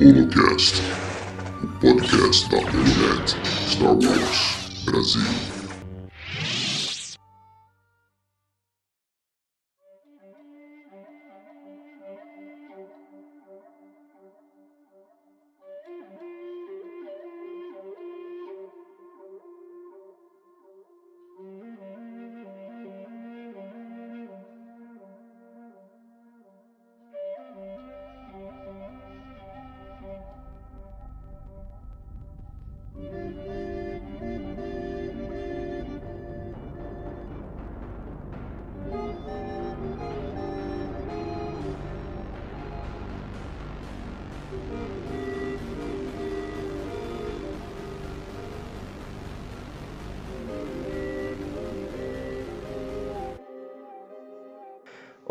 Holocast, o podcast da Holonet Star Wars Brasil.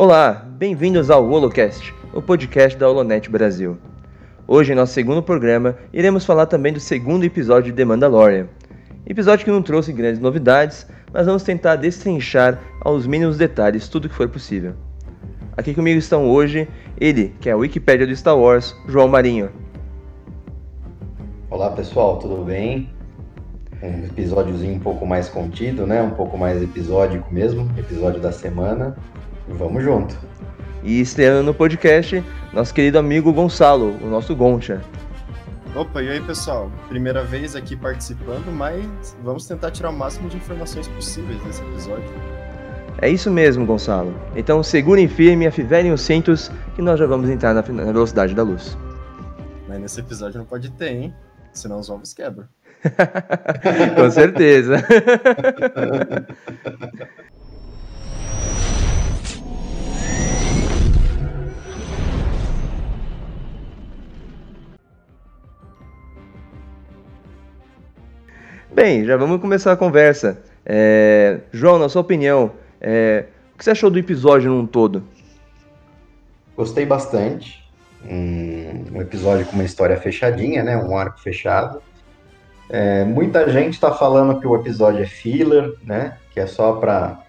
Olá, bem-vindos ao Holocast, o podcast da Holonet Brasil. Hoje, em nosso segundo programa, iremos falar também do segundo episódio de The Mandalorian. Episódio que não trouxe grandes novidades, mas vamos tentar destrinchar aos mínimos detalhes tudo que for possível. Aqui comigo estão hoje ele, que é a Wikipédia do Star Wars, João Marinho. Olá pessoal, tudo bem? Um episódiozinho um pouco mais contido, né? Um pouco mais episódico mesmo, episódio da semana. Vamos junto. E estreando no podcast, nosso querido amigo Gonçalo, o nosso Goncha. Opa, e aí pessoal? Primeira vez aqui participando, mas vamos tentar tirar o máximo de informações possíveis desse episódio. É isso mesmo, Gonçalo. Então segurem firme, afivelem os cintos, que nós já vamos entrar na, na velocidade da luz. Mas nesse episódio não pode ter, hein? Senão os ovos quebram. Com certeza. Bem, já vamos começar a conversa. É... João, na sua opinião, é... o que você achou do episódio num todo? Gostei bastante. Um, episódio com uma história fechadinha, né? Um arco fechado. É, muita gente está falando que o episódio é filler, né? Que é só para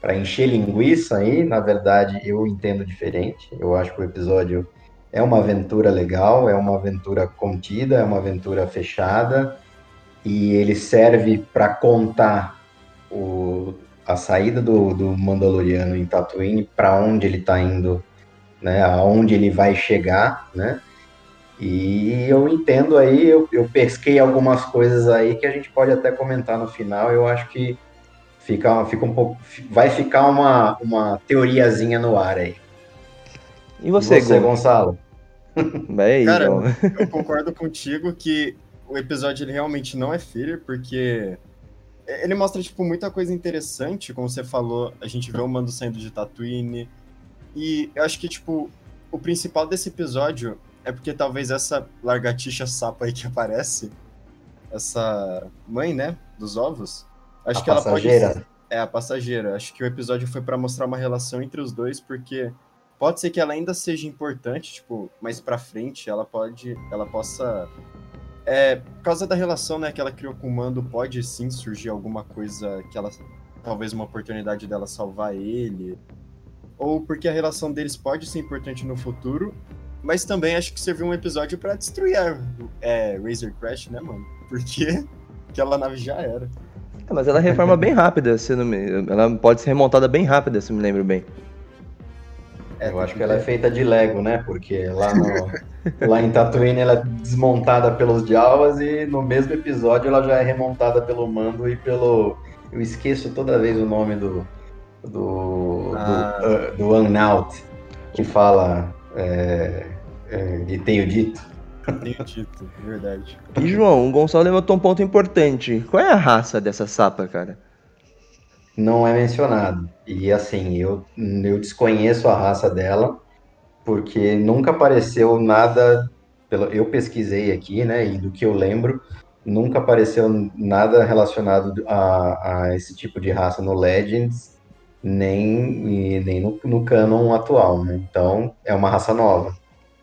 para encher linguiça aí. Na verdade, eu entendo diferente. Eu acho que o episódio é uma aventura legal, é uma aventura contida, é uma aventura fechada e ele serve para contar o, a saída do, do Mandaloriano em Tatooine, para onde ele está indo, né, aonde ele vai chegar, né? E eu entendo aí, eu, eu pesquei algumas coisas aí que a gente pode até comentar no final. Eu acho que fica, fica um pouco, vai ficar uma, uma teoriazinha no ar aí. E você, e você Gonçalo? Bem, Cara, eu concordo contigo que o episódio ele realmente não é filler, porque ele mostra, tipo, muita coisa interessante, como você falou, a gente vê o Mando saindo de Tatooine, e eu acho que, tipo, o principal desse episódio é porque talvez essa largatixa sapa aí que aparece, essa mãe, né, dos ovos, acho a que passageira. ela pode... É, a passageira. Acho que o episódio foi para mostrar uma relação entre os dois, porque pode ser que ela ainda seja importante, tipo, mais pra frente, ela pode, ela possa é, por causa da relação né, que ela criou com o Mando, pode sim surgir alguma coisa que ela. Talvez uma oportunidade dela salvar ele. Ou porque a relação deles pode ser importante no futuro. Mas também acho que serviu um episódio para destruir a é, Razor Crash, né, mano? Porque aquela nave já era. É, mas ela reforma bem rápida, se não me... ela pode ser remontada bem rápida, se me lembro bem. É, eu acho que ela é feita de Lego, né? Porque lá, no, lá em Tatooine ela é desmontada pelos Jawas e no mesmo episódio ela já é remontada pelo Mando e pelo. Eu esqueço toda vez o nome do. do. Ah. do, uh, do Unout, que fala. É, é, e tenho dito. Tenho dito, verdade. E João, o Gonçalo levantou um ponto importante. Qual é a raça dessa sapa, cara? Não é mencionado. E assim, eu, eu desconheço a raça dela, porque nunca apareceu nada. Eu pesquisei aqui, né? E do que eu lembro, nunca apareceu nada relacionado a, a esse tipo de raça no Legends, nem, nem no, no canon atual, né? Então é uma raça nova.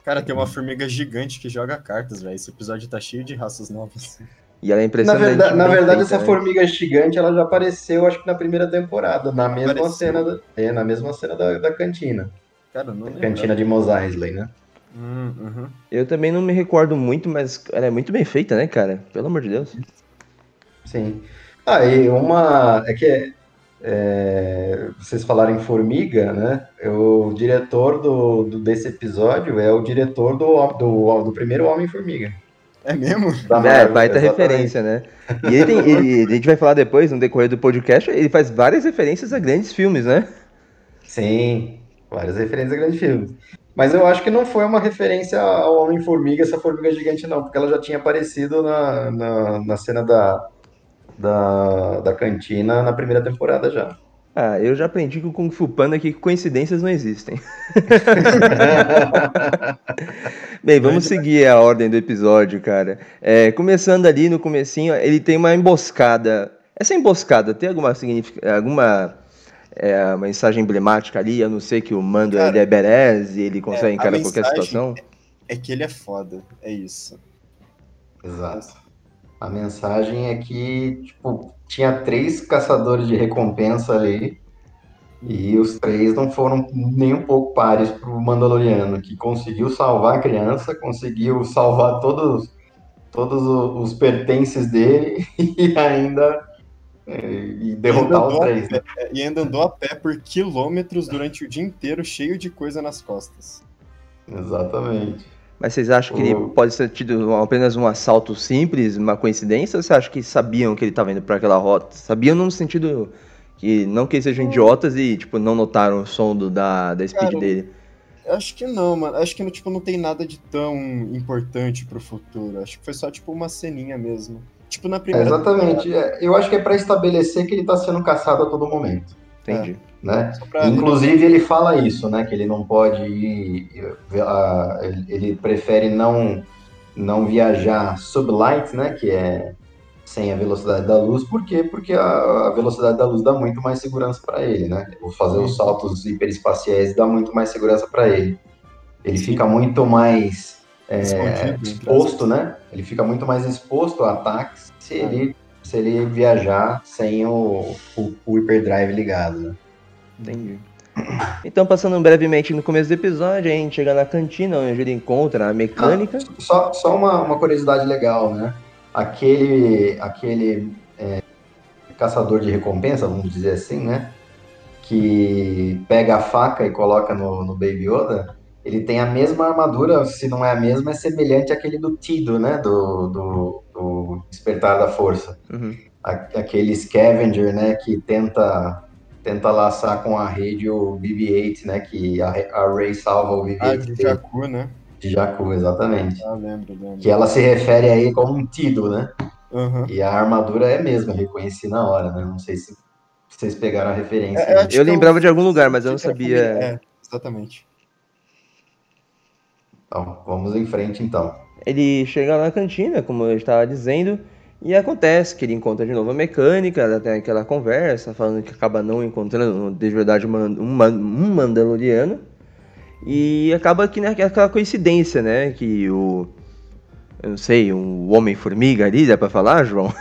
Cara, tem uma formiga gigante que joga cartas, velho. Esse episódio tá cheio de raças novas. E ela é impressionante. Na verdade, na verdade essa formiga gigante ela já apareceu, acho que na primeira temporada, na mesma Apareceu. cena, da, é, na mesma cena da, da cantina. Cara, não lembro. Cantina de Mos Eisley, né? Hum, uhum. Eu também não me recordo muito, mas ela é muito bem feita, né, cara? Pelo amor de Deus. Sim. Ah, e uma. É que é, vocês falaram em Formiga, né? O diretor do, do- desse episódio é o diretor do, do, do primeiro Homem-Formiga. É mesmo? da É, Marvel, baita exatamente. referência, né? E ele tem, ele- a gente vai falar depois, no decorrer do podcast, ele faz várias referências a grandes filmes, né? Sim, várias referências a grandes filmes. Mas eu acho que não foi uma referência ao Homem-Formiga, essa formiga gigante, não, porque ela já tinha aparecido na, na, na cena da, da, da cantina na primeira temporada já. Ah, eu já aprendi com o Kung Fu Panda que coincidências não existem. Bem, vamos seguir a ordem do episódio, cara. É, começando ali no comecinho, ele tem uma emboscada. Essa emboscada tem alguma significa, alguma é, mensagem emblemática ali? Eu não sei que o mando Cara, ele é berez e ele consegue a encarar qualquer situação. É que ele é foda, é isso. Exato. A mensagem é que, tipo, tinha três caçadores de recompensa ali, e os três não foram nem um pouco pares pro Mandaloriano, que conseguiu salvar a criança, conseguiu salvar todos, todos o- os pertences dele e ainda é, e derrotar andou os três. né? pé- E ainda andou a pé por quilômetros durante o dia inteiro, cheio de coisa nas costas. Exatamente. Mas vocês acham que ele O- pode ter tido apenas um assalto simples, uma coincidência, ou você acha que sabiam que ele estava indo para aquela rota? Sabiam no sentido que não que eles sejam idiotas e tipo não notaram o som do, da, da speed Cara, dele. Eu Acho que não, mano. Acho que tipo, não tem nada de tão importante pro futuro. Acho que foi só tipo uma ceninha mesmo. Tipo na É, primeira. exatamente. É, eu acho que é para estabelecer que ele está sendo caçado a todo momento. Entendi. Né? Pra- Inclusive ele fala isso, né? Que ele não pode ir, ele- prefere não não viajar sublight, né? Que é sem a velocidade da luz. Por quê? Porque a, velocidade da luz dá muito mais segurança para ele, né? Fazer os saltos hiperespaciais dá muito mais segurança para ele. Ele Sim. fica muito mais é, exposto, né? Ele fica muito mais exposto a ataques se ele se ele viajar sem o, o, o hyperdrive ligado, né? Entendi. Então, passando brevemente no começo do episódio, a gente chega na cantina onde ele encontra a mecânica. Só, só uma, uma curiosidade legal, né? Aquele, aquele é, caçador de recompensa, vamos dizer assim, né? Que pega a faca e coloca no, no Baby Yoda, ele tem a mesma armadura, se não é a mesma, é semelhante àquele do Tido, né? Do, do, do Despertar da Força. Uhum. A- Aquele Scavenger, né? Que tenta, tenta laçar com a rede o BB-8, né? Que a, a Rey salva o BB-8 Ah, de. Jakku, né? de Jakku, exatamente. Ah, lembro, lembro. Que ela se refere a ele como um Tido, né? Aham. E a armadura é mesmo, eu reconheci na hora, né? Não sei se vocês pegaram a referência. É, eu Eu que lembrava de algum lugar, mas eu não Tipo, sabia. É, exatamente. Então, vamos em frente então. Ele chega lá na cantina, como eu estava dizendo, e acontece que ele encontra de novo a mecânica, ela tem aquela conversa, falando que acaba não encontrando de verdade uma- um, man- um Mandaloriano. E acaba que naquela coincidência, né? Que o. Eu não sei, um Homem-Formiga ali, dá pra falar, João?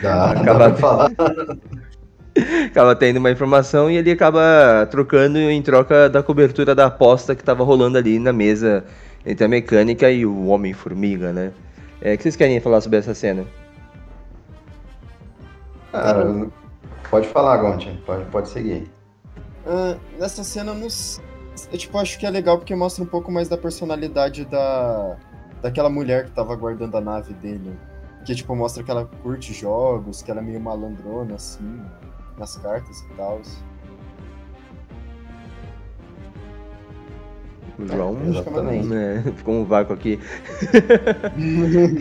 Dá, Acaba- dá falar. acaba tendo uma informação e ele acaba trocando em troca da cobertura da aposta que estava rolando ali na mesa entre a mecânica e o Homem-Formiga, né? É, o que vocês querem falar sobre essa cena? Ah, pode falar, Gonti. Pode, pode seguir. Ah, nessa cena, eu não s- eu tipo, acho que é legal porque mostra um pouco mais da personalidade da daquela mulher que tava guardando a nave dele. Que, tipo, mostra que ela curte jogos, que ela é meio malandrona, assim, nas cartas e tal. O João Exatamente. né, ficou um vácuo aqui.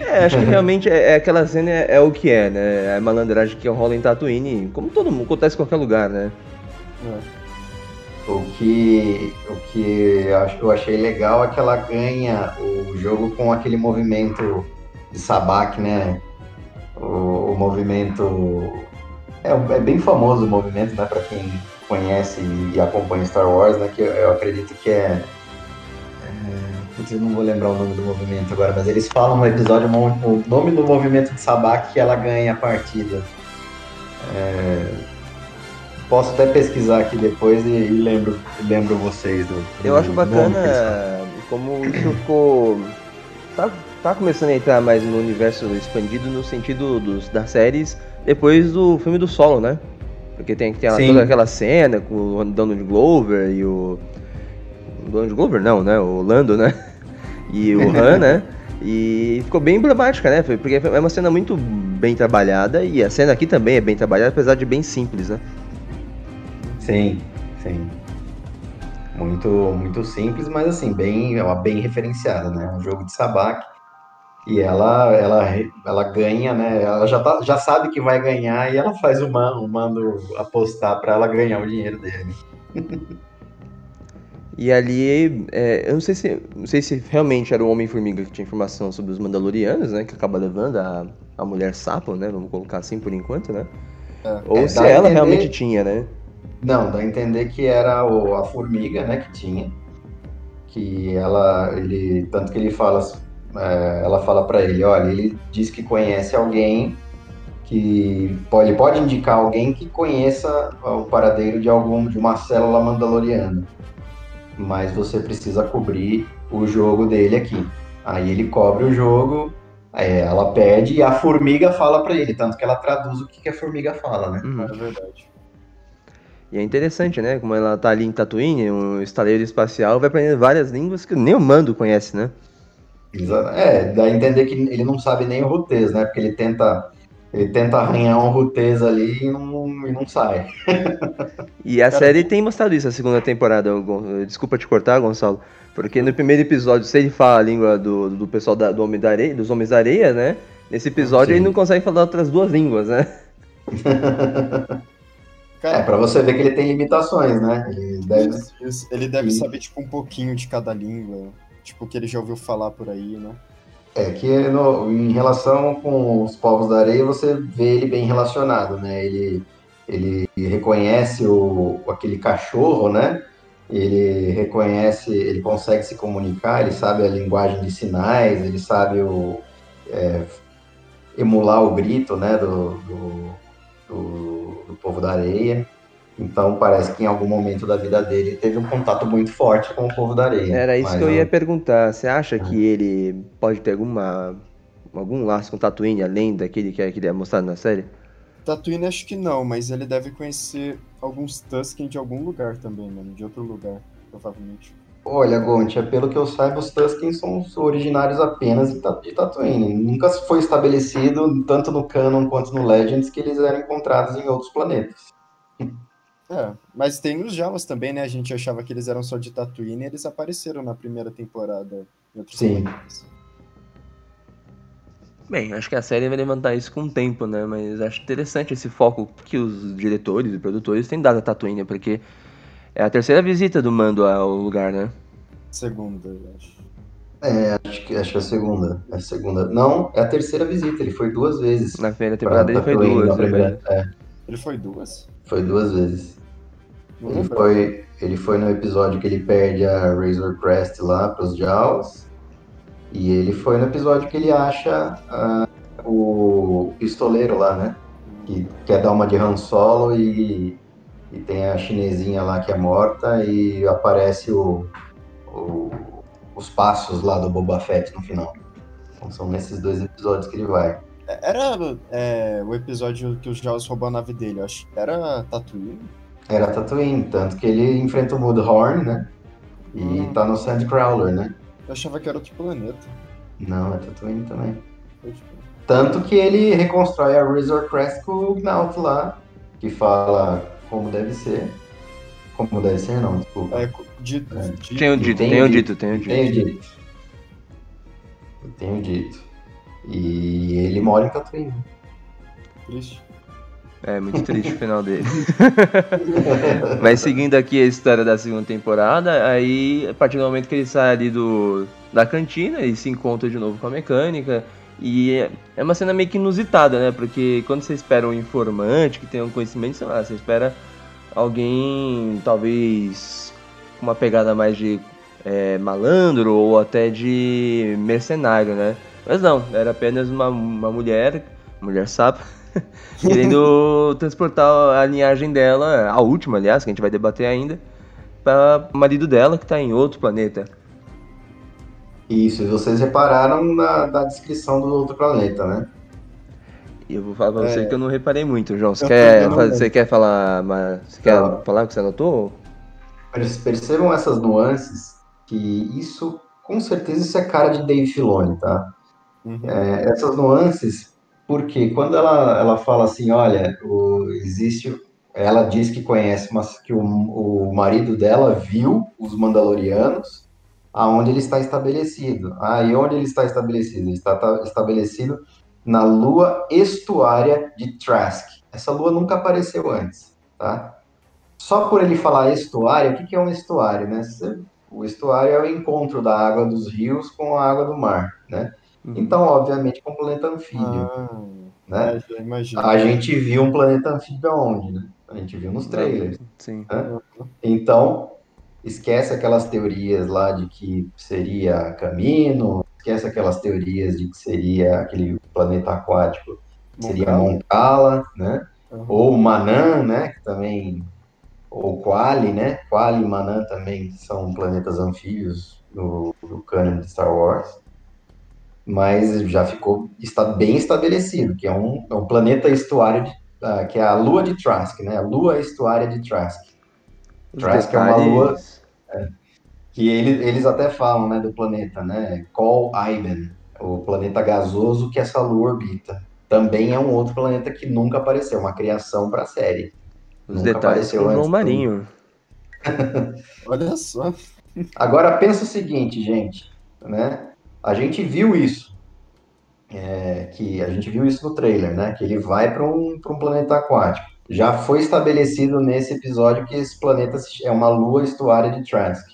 É, acho que realmente é, é aquela cena é, é o que é, né? É a malandragem que rola em Tatooine, como todo mundo, acontece em qualquer lugar, né? O que, o que eu achei legal é que ela ganha o jogo com aquele movimento de sabaque, né? O, o movimento. É, é bem famoso o movimento, né? Pra quem conhece e acompanha Star Wars, né? Que eu, eu acredito que é. É putz, eu não vou lembrar o nome do movimento agora, mas eles falam no episódio o nome do movimento de sabaque que ela ganha a partida. É, posso até pesquisar aqui depois e, e lembro, lembro vocês do. Eu do acho nome bacana como isso ficou. Tá, tá começando a entrar mais no universo expandido no sentido dos, das séries depois do filme do solo, né? Porque tem, tem toda aquela cena com o Donald Glover e o. Donald Glover não, né? O Lando, né? E o Han, né? E ficou bem emblemática, né? Porque é uma cena muito bem trabalhada e a cena aqui também é bem trabalhada, apesar de bem simples, né? Sim, sim. Muito, muito simples, mas assim, bem, ela bem referenciada, né? Um jogo de sabaque. E ela, ela, ela ganha, né? Ela já, tá, já sabe que vai ganhar e ela faz o mando, o mando apostar para ela ganhar o dinheiro dele. E ali, é, eu não sei, se, não sei se realmente era o Homem-Formiga que tinha informação sobre os Mandalorianos, né? Que acaba levando a, a mulher sapo, né? Vamos colocar assim por enquanto, né? Ou É, se ela entender- realmente tinha, né? Não, dá a entender que era o, a formiga, né, que tinha. Que ela, ele, tanto que ele fala, é, ela fala para ele, olha, ele diz que conhece alguém que pode, ele pode indicar alguém que conheça o paradeiro de algum de uma célula mandaloriana. Mas você precisa cobrir o jogo dele aqui. Aí ele cobre o jogo, é, ela pede e a formiga fala para ele, tanto que ela traduz o que, que a formiga fala, né? Uhum. É verdade. E é interessante, né? Como ela tá ali em Tatooine, um estaleiro espacial, vai aprendendo várias línguas que nem o Mando conhece, né? É, dá a entender que ele não sabe nem o rutês, né? Porque ele tenta, ele tenta arranhar um rutês ali e não, e não sai. E a Cara, série tem mostrado isso a segunda temporada. Gon- Desculpa te cortar, Gonçalo. Porque no primeiro episódio, se ele fala a língua do, do pessoal da, do Homem da Areia, dos Homens da Areia, né? Nesse episódio Sim. ele não consegue falar outras duas línguas, né? É, pra você ver que ele tem limitações, né? Ele deve... isso, isso. ele deve saber, tipo, um pouquinho de cada língua. Tipo, que ele já ouviu falar por aí, né? É que no- em relação com os povos da areia, você vê ele bem relacionado, né? Ele, ele reconhece o, aquele cachorro, né? Ele reconhece, ele consegue se comunicar, ele sabe a linguagem de sinais, ele sabe o, é, emular o grito, né? Do, do, do, do povo da areia. Então parece que em algum momento da vida dele ele teve um contato muito forte com o povo da areia. Era isso Mas que eu ia perguntar. Você acha que ele pode ter alguma algum laço com Tatooine além daquele que é, que é mostrado na série? Tatooine acho que não, mas ele deve conhecer alguns Tusken de algum lugar também, mano. De outro lugar, provavelmente. Olha, Gontia, pelo que eu saiba, os Tuskens são originários apenas de Tatooine. Nunca foi estabelecido, tanto no Canon quanto no Legends, que eles eram encontrados em outros planetas. É, mas tem os Jawas também, né? A gente achava que eles eram só de Tatooine e eles apareceram na primeira temporada em outros Sim. planetas. Bem, acho que a série vai levantar isso com o tempo, né? Mas acho interessante esse foco que os diretores e produtores têm dado a Tatooine, porque é a terceira visita do Mando ao lugar, né? Segunda, eu acho. É, acho que, acho que é a segunda. É a segunda. Não, é a terceira visita. Ele foi duas vezes. Na primeira pra temporada ele foi Tatooine, duas, na né, é, Ele foi duas? foi duas vezes. Ele foi, ele foi no episódio que ele perde a Razor Crest lá pros Jaws. E ele foi no episódio que ele acha ah, o pistoleiro lá, né? Que quer dar uma de Han Solo e, e tem a chinesinha lá que é morta e aparece o, o- os passos lá do Boba Fett no final. Então são nesses dois episódios que ele vai. Era é, o episódio que os Jaws roubam a nave dele, eu acho. Era Tatooine? Era Tatooine, tanto que ele enfrenta o Mudhorn, né? E Hum. tá no Sandcrawler, né? Eu achava que era outro planeta. Não, é Tatooine também. Tipo, Tanto que ele reconstrói a Razor Crest com o Gnaut lá, que fala como deve ser. Como deve ser, não, desculpa. é, dito, É. dito- Tenho dito, Tenho tenho dito, dito, tenho dito. Tenho dito. Eu tenho dito. E ele mora em Tatooine. triste. É, muito triste o final dele. Mas seguindo aqui a história da segunda temporada, aí a partir do momento que ele sai ali do, da cantina, ele se encontra de novo com a mecânica. E é- é uma cena meio que inusitada, né? Porque quando você espera um informante que tenha um conhecimento, sei lá, você espera alguém talvez com uma pegada mais de é, malandro ou até de mercenário, né? Mas não, era apenas uma, uma mulher, mulher sapo, querendo transportar a linhagem dela, a última, aliás, que a gente vai debater ainda, para o marido dela que está em outro planeta. Isso, e vocês repararam na, na descrição do outro planeta, né? E eu vou falar pra você É. que eu não reparei muito, João. Você Eu quer, você quer falar, mas, você quer Não. falar o que você anotou? Perce- Percebam essas nuances, que isso, com certeza, isso é cara de Dave Filoni, tá? Uhum. É, essas nuances, porque quando ela, ela fala assim, olha, o- existe, ela diz que conhece, mas que o, o marido dela viu os Mandalorianos aonde ele está estabelecido. Ah, e onde ele está estabelecido? Ele está ta- estabelecido na lua estuária de Trask. Essa lua nunca apareceu antes, tá? Só por ele falar estuário, o que que é um estuário, né? O estuário é o encontro da água dos rios com a água do mar, né? Uhum. Então, obviamente, com um planeta anfíbio, Ah, né? imagino. A gente viu um planeta anfíbio aonde, né? A gente viu nos trailers. Sim. Então, esquece aquelas teorias lá de que seria Camino, esquece aquelas teorias de que seria aquele planeta aquático, que seria Moncala. Né? Uhum. Ou Manan, né? Que também. Ou Quali, né? Quali e Manan também são planetas anfíbios no, no canon de Star Wars. Mas já ficou está bem estabelecido, que é um, é um planeta estuário, de, ah, que é a Lua de Trask, né? A Lua estuária de Trask. Os Trask é uma detalhes- lua- Que ele, eles até falam, né, do planeta, né? Col Iben, o planeta gasoso que essa lua orbita. Também é um outro planeta que nunca apareceu, uma criação para a série. Os Nunca detalhes apareceu com o Marinho. Olha só. Agora pensa o seguinte, gente, né? A gente viu isso, é, que a gente viu isso no trailer, né? Que ele vai para um, pra um planeta aquático. Já foi estabelecido nesse episódio que esse planeta é uma lua estuária de Trask.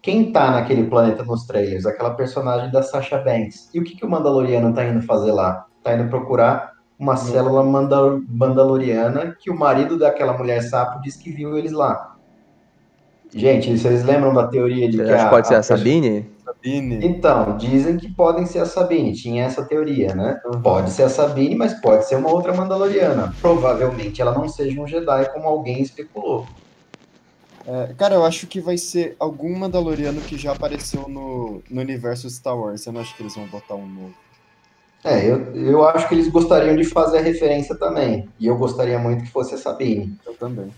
Quem tá naquele planeta nos trailers? Aquela personagem da Sasha Banks. E o que, que o Mandaloriano tá indo fazer lá? Tá indo procurar uma célula manda- mandaloriana que o marido daquela mulher sapo disse que viu eles lá. Gente, vocês lembram da teoria de Você que acha que pode ser a perso- Sabine? Sabine. Então, dizem que podem ser a Sabine, tinha essa teoria, né? Uhum. Pode ser a Sabine, mas pode ser uma outra Mandaloriana. Provavelmente ela não seja um Jedi, como alguém especulou. É, cara, eu acho que vai ser algum Mandaloriano que já apareceu no, no universo Star Wars. Eu não acho que eles vão botar um novo. É, eu, eu acho que eles gostariam de fazer a referência também. E eu gostaria muito que fosse a Sabine. Eu também.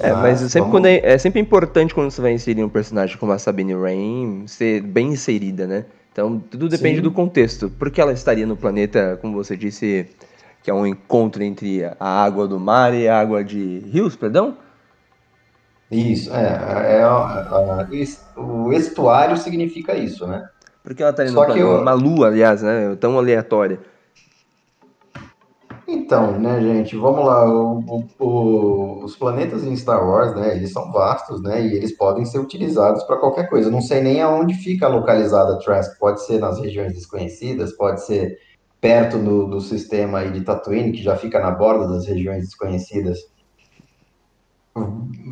É, mas sempre vamos- quando é, é sempre importante quando você vai inserir um personagem como a Sabine Wren ser bem inserida, né? Então tudo depende Sim. do contexto. Porque ela estaria no planeta, como você disse, que é um encontro entre a água do mar e a água de rios, perdão? Isso, é. é a- a- es- o estuário significa isso, né? Porque ela estaria Só no planeta, eu- uma lua, aliás, né? Tão aleatória. Então, né, gente, vamos lá. o- o- os planetas em Star Wars, né, eles são vastos, né, e eles podem ser utilizados para qualquer coisa. Não sei nem aonde fica localizada Trask. Pode ser nas regiões desconhecidas, pode ser perto do, do sistema de Tatooine, que já fica na borda das regiões desconhecidas.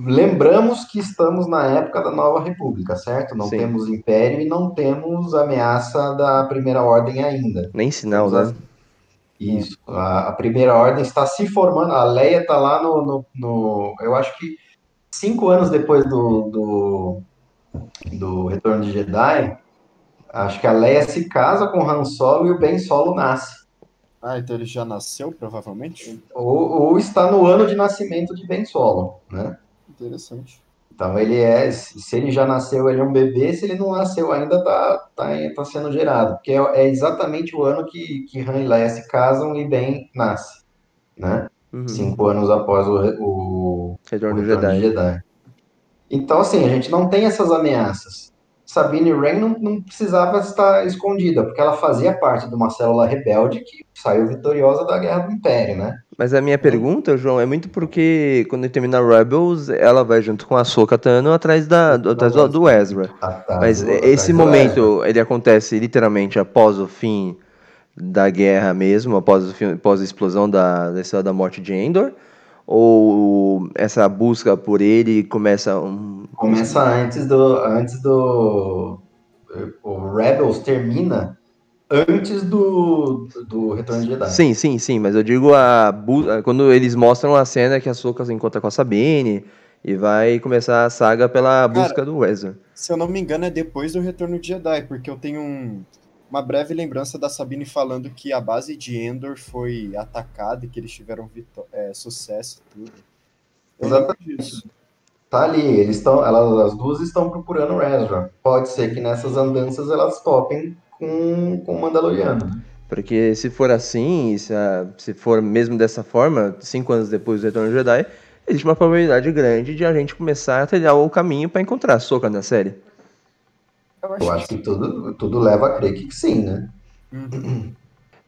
Lembramos que estamos na época da Nova República, certo? Não Sim. temos Império e não temos ameaça da Primeira Ordem ainda. Nem sinal, né? Isso. A, a primeira ordem está se formando. A Leia está lá no, no, no- Eu acho que cinco anos depois do, do, do Retorno de Jedi, acho que a Leia se casa com o Han Solo e o Ben Solo nasce. Ah, então ele já nasceu, provavelmente? Ou, ou está no ano de nascimento de Ben Solo, né? Interessante. Então ele é, se ele já nasceu, ele é um bebê, se ele não nasceu ainda, tá, tá, tá sendo gerado. Porque é, é exatamente o ano que, que Han e Leia se casam e Ben nasce, né? Uhum. Cinco anos após o, o, Retorno o Retorno Jedi. Jedi. Então, assim, a gente não tem essas ameaças. Sabine Wren não, não precisava estar escondida, porque ela fazia parte de uma célula rebelde que saiu vitoriosa da Guerra do Império, né? Mas a minha pergunta, João, é muito porque quando termina Rebels, ela vai junto com a Soka Tano atrás, da, do, atrás do, do Ezra. A- a- Mas do- esse momento, ele acontece literalmente após o fim da guerra mesmo, após, o fim, após a explosão da, da Estrela da Morte de Endor? Ou essa busca por ele começa um... Começa antes do. Antes do. O Rebels termina antes do, do Retorno de Jedi. Sim, sim, sim, mas eu digo a quando eles mostram a cena que a Soka se encontra com a Sabine e vai começar a saga pela busca do Ezra. Se eu não me engano, é depois do Retorno de Jedi, porque eu tenho um- uma breve lembrança da Sabine falando que a base de Endor foi atacada e que eles tiveram é, sucesso e tudo. Disso. Tá ali, eles estão, elas, as duas estão procurando o Ezra. Pode ser que nessas andanças elas topem com, com o Mandaloriano. né? Porque se for assim, se, a- se for mesmo dessa forma, cinco anos depois do Retorno de Jedi, existe uma probabilidade grande de a gente começar a trilhar o caminho para encontrar a Soka na série. Eu acho, Eu acho que tudo, tudo leva a crer que sim, né? Uhum.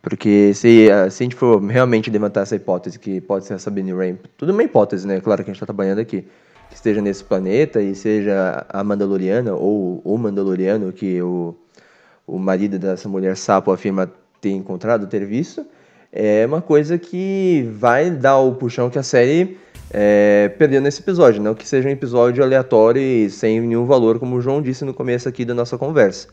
Porque se, a- se a gente for realmente levantar essa hipótese que pode ser a Sabine Wren, tudo é uma hipótese, né? Claro que a gente está trabalhando aqui. Que esteja nesse planeta e seja a Mandaloriana ou o Mandaloriano que o, o marido dessa mulher sapo afirma ter encontrado, ter visto, é uma coisa que vai dar o puxão que a série é, perdeu nesse episódio. Não que seja um episódio aleatório e sem nenhum valor, como o João disse no começo aqui da nossa conversa.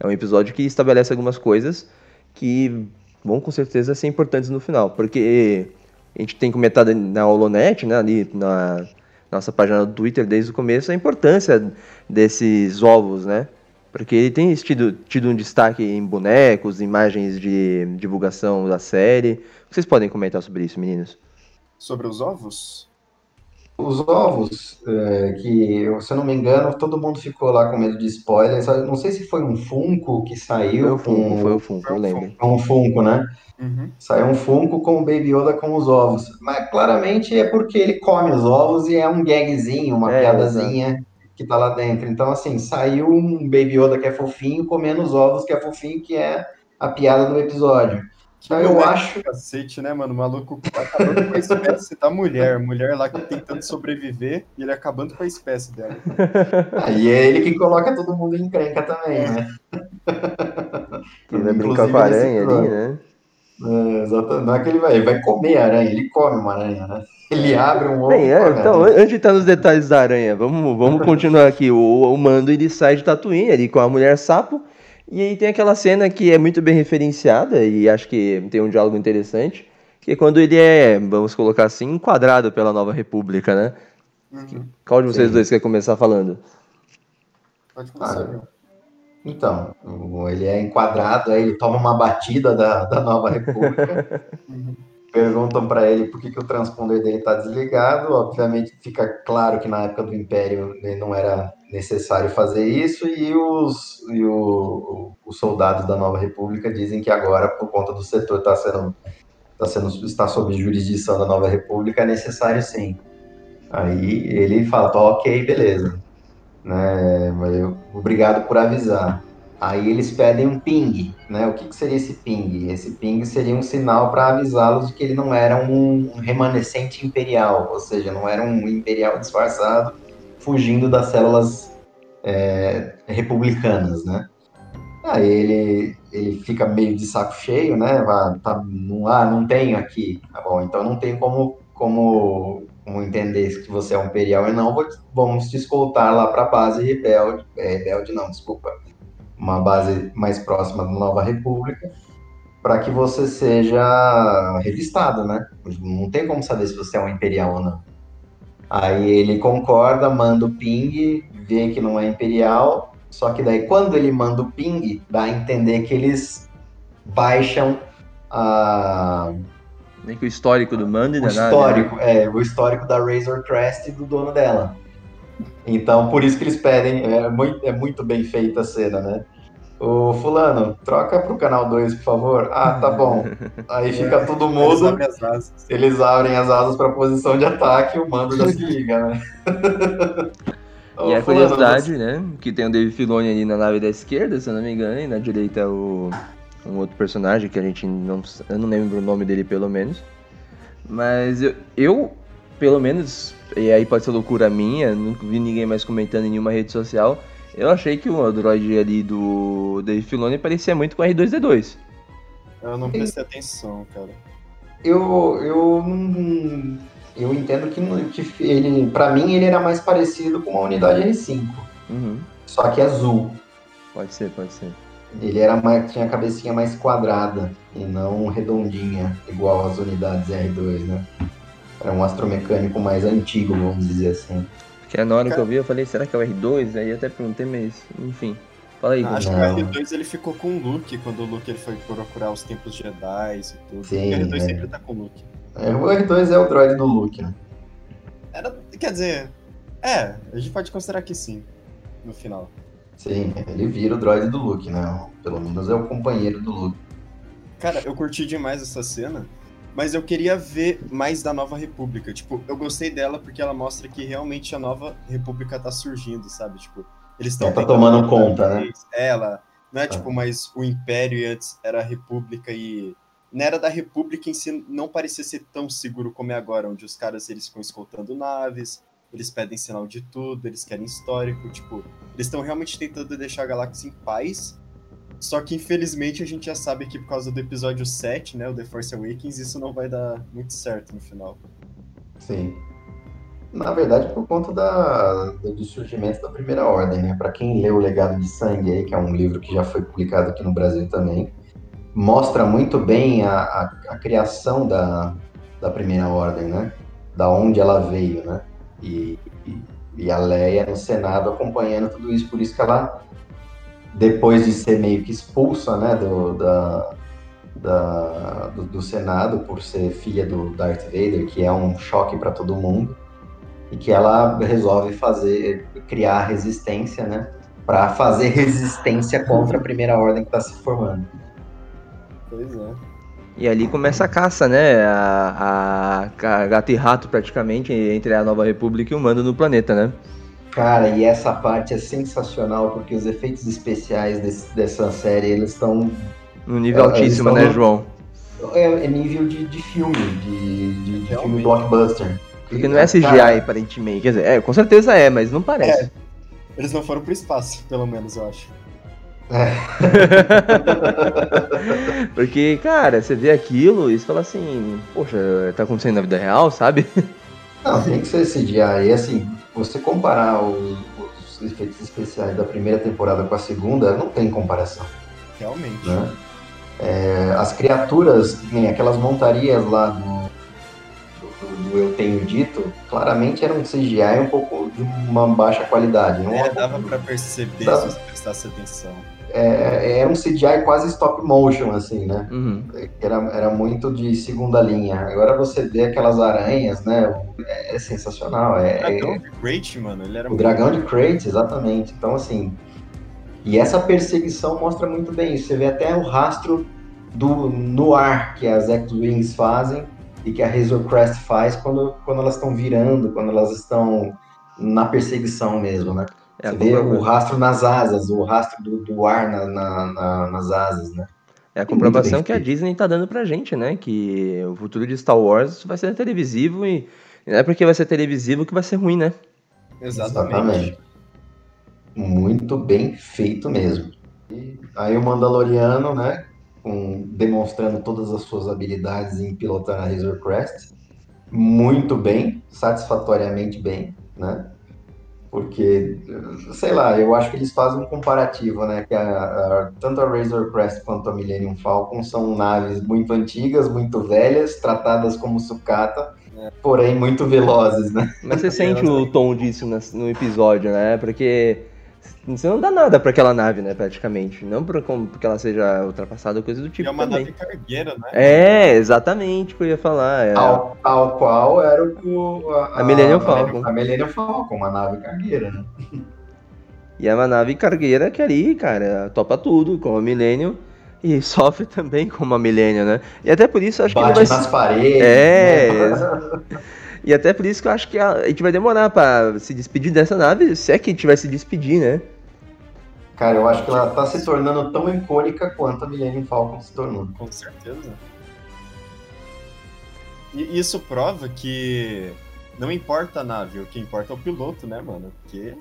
É um episódio que estabelece algumas coisas que vão com certeza ser importantes no final, porque a gente tem comentado na Holonet, né, ali na nossa página do Twitter desde o começo, a importância desses ovos, né? Porque ele tem tido, tido um destaque em bonecos, imagens de divulgação da série. Vocês podem comentar sobre isso, meninos? Sobre os ovos? Os ovos, é, que, eu- se eu não me engano, todo mundo ficou lá com medo de spoiler. sabe? Não sei se foi um Funko que saiu Foi o Funko, com... foi o Funko, eu Foi o lembro. um Funko, né? Uhum. Saiu um Funko com o Baby Yoda com os ovos. Mas claramente é porque ele come os ovos e é um gagzinho, uma É, piadazinha que tá lá dentro. Então, assim, saiu um Baby Yoda que é fofinho comendo os ovos que é fofinho, que é a piada do episódio. Então, eu acho. Cacete, né, mano? O maluco acabando com a espécie da mulher. Mulher lá que tentando sobreviver e ele acabando com a espécie dela. Aí é ele que coloca todo mundo em encrenca também, né? Ele vai brincar Inclusive com a aranha ali, né? É, exatamente. Não é que ele vai, ele vai comer a aranha, ele come uma aranha, né? Ele abre um ovo. Bem, é, então, aranha. antes de estar nos detalhes da aranha, vamos, vamos continuar aqui. O, o Mando ele sai de Tatooine ali com a mulher sapo. E aí tem aquela cena que é muito bem referenciada e acho que tem um diálogo interessante. Que é quando ele é, vamos colocar assim, enquadrado pela Nova República, né? Uhum. Qual de vocês Sim. dois quer começar falando? Pode começar, Ah? Então, ele é enquadrado, aí ele toma uma batida da, da Nova República. Uhum. Perguntam para ele por que, que o transponder dele está desligado. Obviamente, fica claro que na época do Império né, não era necessário fazer isso, e os, e o- os soldados da Nova República dizem que agora, por conta do setor estar sendo, tá sendo está sob jurisdição da Nova República, é necessário sim. Aí ele fala, tá, ok, beleza. Né, eu- obrigado por avisar. Aí eles pedem um ping, né? O que, que seria esse ping? Esse ping seria um sinal para avisá-los de que ele não era um remanescente imperial, ou seja, não era um imperial disfarçado fugindo das células é, republicanas, né? Aí ele, ele fica meio de saco cheio, né? Vai, tá, não, ah, não tenho aqui. Tá bom, então não tem como, como, como entender que você é um imperial e não, vamos te escoltar lá para a base rebelde. É, rebelde não, desculpa uma base mais próxima da Nova República, para que você seja revistado, né? Não tem como saber se você é um imperial ou não. Aí ele concorda, manda o ping, vê que não é imperial, só que daí quando ele manda o ping, dá a entender que eles baixam a, Nem que o histórico do Mando e o né? histórico, é, o histórico da Razor Crest e do dono dela. Então, por isso que eles pedem, é muito, é muito bem feita a cena, né? Ô, fulano, troca pro canal 2, por favor. Ah, tá bom. Aí fica tudo Eles mudo, abrem as asas. eles abrem as asas pra posição de ataque e o mando já se liga, né? Ô, E a fulano, curiosidade, né? Que tem o Dave Filoni ali na nave da esquerda, se eu não me engano, e na direita o um outro personagem que a gente não. Eu não lembro o nome dele pelo menos. Mas eu, eu pelo menos, e aí pode ser loucura minha, nunca vi ninguém mais comentando em nenhuma rede social. Eu achei que o Android ali do Dave Filoni parecia muito com o R2D2. Eu não prestei atenção, cara. Eu, eu não. Eu entendo que, não- que ele, pra mim, ele era mais parecido com uma unidade R5, Uhum. só que azul. Pode ser, pode ser. Ele era mais, tinha a cabecinha mais quadrada e não redondinha, igual as unidades R2, né? Era um astromecânico mais antigo, vamos dizer assim. Porque na hora que eu vi, eu falei, será que é o R2? Aí eu até perguntei, mas enfim. Fala aí, Não, acho que o R2 ele ficou com o Luke quando o Luke ele foi procurar os tempos Jedi e tudo. Sim, o R2 é. sempre tá com o Luke. É, O R2 é o droid do Luke, né? Era, quer dizer, é, a gente pode considerar que sim, no final. Sim, ele vira o droid do Luke, né? Pelo menos é o companheiro do Luke. Cara, eu curti demais essa cena, mas eu queria ver mais da Nova República. Tipo, eu gostei dela porque ela mostra que realmente a Nova República tá surgindo, sabe? Tipo, eles estão tá tomando conta, né? Ela, não é tipo mais o Império e antes era a República e na era da República em si não parecia ser tão seguro como é agora, onde os caras eles ficam escoltando naves, eles pedem sinal de tudo, eles querem histórico, tipo, eles estão realmente tentando deixar a galáxia em paz. Só que infelizmente a gente já sabe que por causa do episódio 7, né, o The Force Awakens, isso não vai dar muito certo no final. Sim. Na verdade, por conta da, do surgimento da Primeira Ordem, né? Para quem leu O Legado de Sangue aí, que é um livro que já foi publicado aqui no Brasil também, mostra muito bem a, a, a criação da, da Primeira Ordem, né? Da onde ela veio, né? E, e, e a Leia no Senado acompanhando tudo isso, por isso que ela, depois de ser meio que expulsa, né? Do, da, da, do, do Senado por ser filha do Darth Vader, que é um choque para todo mundo, e que ela resolve fazer criar resistência, né, para fazer resistência contra a primeira ordem que está se formando. Pois é. E ali começa a caça, né? A, a, a gato e rato, praticamente, entre a Nova República e o mando no planeta, né? Cara, e essa parte é sensacional porque os efeitos especiais desse- dessa série eles estão No nível É, altíssimo, né, tão- João? é, é nível de, de filme, de, de- de filme blockbuster. Porque não é CGI, Cara, aparentemente. Quer dizer, é, com certeza é, mas não parece. Eles não foram pro espaço, pelo menos, eu acho. Porque, cara, você vê aquilo e você fala assim, poxa, tá acontecendo na vida real, sabe? Não, tem que ser CGI. E assim, você comparar os, os efeitos especiais da primeira temporada com a segunda, não tem comparação. Realmente. né? É, as criaturas, nem aquelas montarias lá do, do- do Eu Tenho Dito, claramente eram um CGI um pouco de uma baixa qualidade. Não É, dava pra perceber Dava. se você prestasse atenção. É, era um CGI quase stop motion, assim, né? Uhum. Era, era muito de segunda linha. Agora você vê aquelas aranhas, né? É, é sensacional. O É, dragão é- de Great, mano, ele era o muito dragão de Kratos, exatamente. Então, assim. E essa perseguição mostra muito bem isso. Você vê até o rastro do, no ar que as X-Wings fazem e que a Razor Crest faz quando, quando elas estão virando, quando elas estão na perseguição mesmo, né? É vê o rastro nas asas, o rastro do, do ar na- na- na- nas asas, né? é a comprovação que a. Disney tá dando pra gente, né? Que o futuro de Star Wars vai ser televisivo e não é porque vai ser televisivo que vai ser ruim, né? Exatamente. Muito bem feito mesmo. E aí o Mandaloriano, né, com- demonstrando todas as suas habilidades em pilotar a Razor Crest, muito bem, satisfatoriamente bem, né? Porque, sei lá, eu acho que eles fazem um comparativo, né? Que a- a- tanto a Razor Crest quanto a Millennium Falcon são naves muito antigas, muito velhas, tratadas como sucata, porém muito velozes, né? Mas você sente o tom disso no episódio, né? Porque você não dá nada pra aquela nave, né? Praticamente. Não por, como- porque ela seja ultrapassada ou coisa do E tipo é uma também. nave cargueira, né? É, exatamente o que eu ia falar. é. Tal, tal qual era o que o- A Millennium Falcon. A Millennium Falcon, uma nave cargueira, né? E é uma nave cargueira que ali, cara, topa tudo, como a Millennium. E sofre também como a Millennium, né? E até por isso acho que ele Bate vai nas se... paredes. É, né? E até por isso que eu acho que a, a gente vai demorar pra se despedir dessa nave, se é que a gente vai se despedir, né? Cara, eu acho que ela tá se tornando tão icônica quanto a Millennium Falcon se tornou. Com certeza. E isso prova que não importa a nave, o que importa é o piloto, né, mano? Porque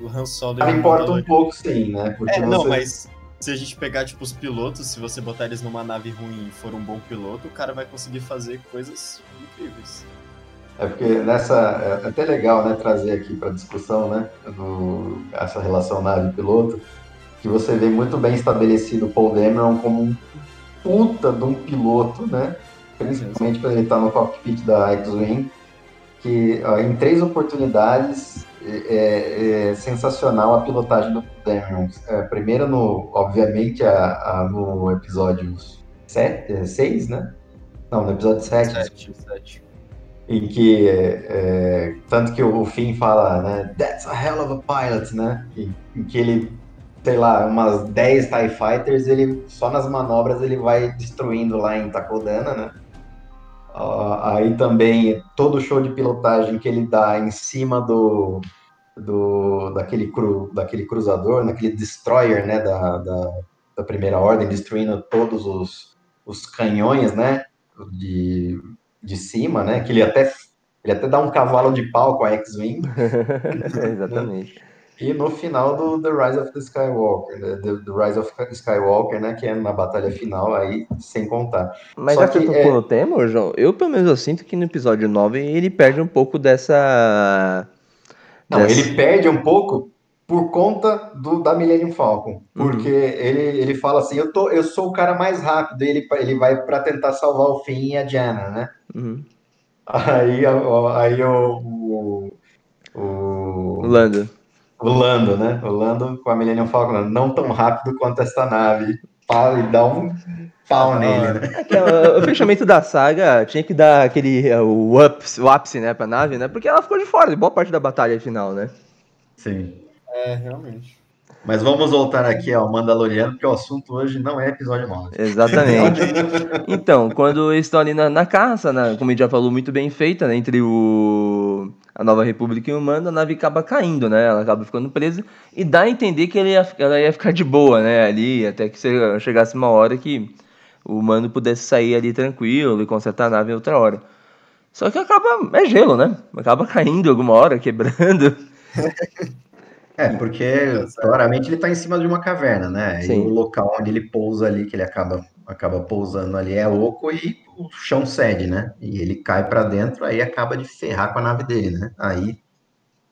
o Han Solo... Ela o importa um pouco, sim, né? Porque É, não, você- mas se a gente pegar, tipo, os pilotos, se você botar eles numa nave ruim e for um bom piloto, o cara vai conseguir fazer coisas incríveis. É porque nessa. É até legal, né, trazer aqui para discussão, né? do- essa relação nave-piloto. que você vê muito bem estabelecido o Paul Dameron como um puta de um piloto, né? Principalmente quando ele está no cockpit da X-Wing, que ó, em três oportunidades é, é, é, sensacional a pilotagem do Dameron. É, primeiro, no, obviamente, a, a no episódio 6, né? Não, no episódio 7. 7, 7 em que é, tanto que o Finn fala, né, that's a hell of a pilot, né, em, em, que ele, sei lá, umas 10 TIE Fighters, ele, só nas manobras ele vai destruindo lá em Takodana, né, uh, aí também todo show de pilotagem que ele dá em cima do, do daquele, cru, daquele cruzador, naquele destroyer, né, da, da, da primeira ordem, destruindo todos os, os canhões, né, de de cima, né? Que ele até, ele até dá um cavalo de pau com a X-Wing. Exatamente. E no final do The Rise of the Skywalker, né? The, the, Rise of Skywalker, né? Que é na batalha final, aí sem contar. Mas Só já que, que tocou é... no tema, João, eu pelo menos eu sinto que no episódio 9 ele perde um pouco dessa... Não, dessa... ele perde um pouco por conta do, da Millennium Falcon. Porque uhum. ele, ele fala assim, eu, tô, eu sou o cara mais rápido, ele, ele vai para tentar salvar o Finn e a Jana, né? Uhum. Aí, aí o, o, o Lando. O Lando, né? O Lando com a Millennium Falcon, não tão rápido quanto esta nave. E dá um pau ah, nele, né? É o fechamento da saga tinha que dar aquele o, ups, o ápice, né, pra nave, né? Porque ela ficou de fora de boa parte da batalha final, né? Sim. É, realmente. Mas vamos voltar aqui ao Mandaloriano, porque o assunto hoje não é episódio 9. Exatamente. então, quando eles estão ali na, na caça, né, como a gente já falou, muito bem feita, né, entre o, a Nova República e o Mando, a nave acaba caindo, né? Ela acaba ficando presa e dá a entender que ia, ela ia ficar de boa, né? Ali, até que chegasse uma hora que o Mando pudesse sair ali tranquilo e consertar a nave em outra hora. Só que acaba. É gelo, né? Acaba caindo alguma hora, quebrando. É, porque claramente ele está em cima de uma caverna, né? Sim. E o local onde ele pousa ali, que ele acaba, acaba pousando ali, é oco e o chão cede, né? E ele cai para dentro, aí acaba de ferrar com a nave dele, né? Aí,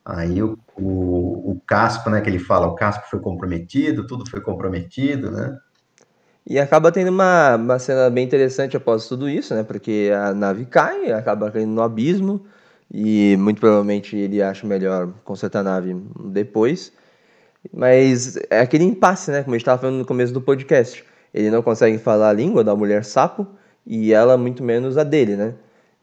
aí o, o, o casco, né, que ele fala, o casco foi comprometido, tudo foi comprometido, né? E acaba tendo uma, uma cena bem interessante após tudo isso, né? Porque a nave cai, acaba caindo no abismo, e muito provavelmente ele acha melhor consertar a nave depois. Mas é aquele impasse, né? Como a gente estava falando no começo do podcast. Ele não consegue falar a língua da mulher sapo e ela muito menos a dele, né?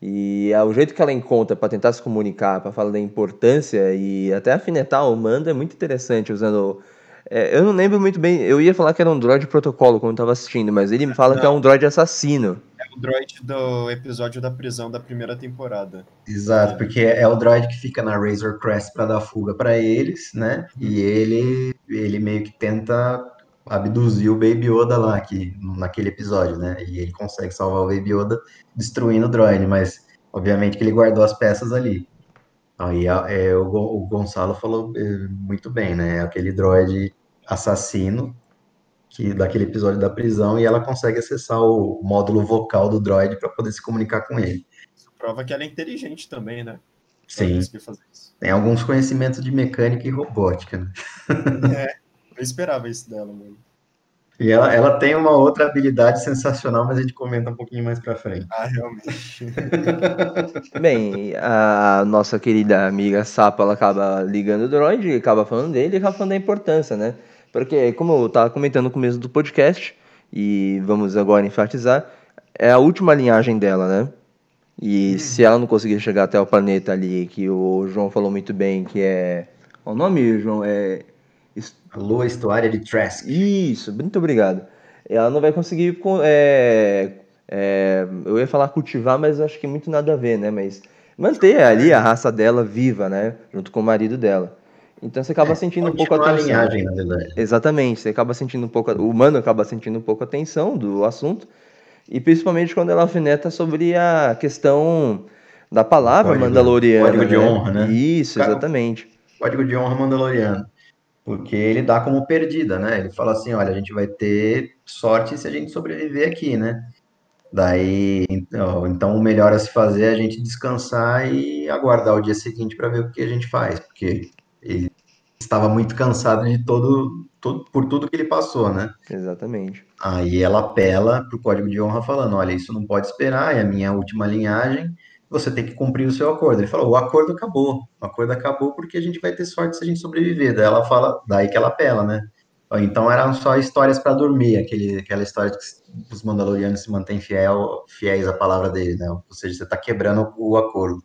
E é o jeito que ela encontra para tentar se comunicar, para falar da importância e até afinetar o mando é muito interessante usando. É, eu não lembro muito bem, eu ia falar que era um droid protocolo quando estava assistindo, mas ele me fala não. que é um droid assassino o droid do episódio da prisão da primeira temporada. Exato, porque é o droid que fica na Razor Crest para dar fuga para eles, né? E ele ele meio que tenta abduzir o Baby Yoda lá aqui naquele episódio, né? E ele consegue salvar o Baby Yoda destruindo o droid, mas obviamente que ele guardou as peças ali. Aí é, o, o Gonçalo falou é, muito bem, né? Aquele droid assassino que daquele episódio da prisão e ela consegue acessar o módulo vocal do droid para poder se comunicar com ele. Isso prova que ela é inteligente também, né? Sim. Tem alguns conhecimentos de mecânica e robótica, né? É, eu esperava isso dela, mano. E ela, ela tem uma outra habilidade sensacional, mas a gente comenta um pouquinho mais pra frente. Ah, realmente. Bem, a nossa querida amiga Sapo, ela acaba ligando o droid, acaba falando dele e acaba falando da importância, né? Porque, como eu estava comentando no começo do podcast, e vamos agora enfatizar, é a última linhagem dela, né? E hum. se ela não conseguir chegar até o planeta ali, que o João falou muito bem, que é. O nome, João? É. Lua Estuária de Trask. Isso, muito obrigado. Ela não vai conseguir. É, é, eu ia falar cultivar, mas acho que muito nada a ver, né? Mas manter ali a raça dela viva, né? Junto com o marido dela. Então você acaba é, sentindo um pouco a atenção. linhagem, na verdade. Exatamente, você acaba sentindo um pouco, o humano acaba sentindo um pouco a atenção do assunto, e principalmente quando ela alfineta sobre a questão da palavra código, mandaloriana. Código de né? honra, né? Isso, exatamente. Código de honra mandaloriano. Porque ele dá como perdida, né? Ele fala assim: olha, a gente vai ter sorte se a gente sobreviver aqui, né? Daí, então, então o melhor a se fazer é a gente descansar e aguardar o dia seguinte para ver o que a gente faz, porque ele estava muito cansado de todo, tudo, por tudo que ele passou, né? Exatamente. Aí ela apela pro código de honra falando, olha, isso não pode esperar, é a minha última linhagem, você tem que cumprir o seu acordo. Ele falou, o acordo acabou, o acordo acabou porque a gente vai ter sorte se a gente sobreviver. Daí ela fala, daí que ela apela, né? Então eram só histórias para dormir, aquele, aquela história de que os Mandalorianos se mantêm fiel, fiéis à palavra dele, né? Ou seja, você está quebrando o acordo.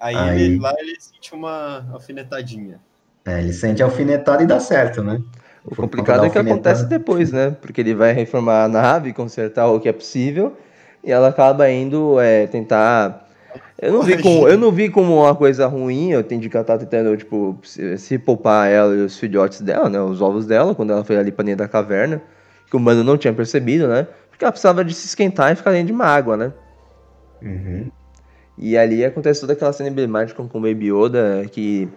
Aí, Aí... Ele, lá ele sente uma alfinetadinha. É, ele sente alfinetada e dá certo, né? O complicado é que acontece depois, né? Porque ele vai reformar a nave, consertar o que é possível, e ela acaba indo é, tentar. Eu não, vi como, eu não vi como uma coisa ruim, eu entendi que ela tá tentando, tipo, se, se poupar ela e os filhotes dela, né? Os ovos dela, quando ela foi ali pra dentro da caverna, que o mano não tinha percebido, né? Porque ela precisava de se esquentar e ficar dentro de uma água, né? Uhum. E ali acontece toda aquela cena emblemática com o Baby Yoda, que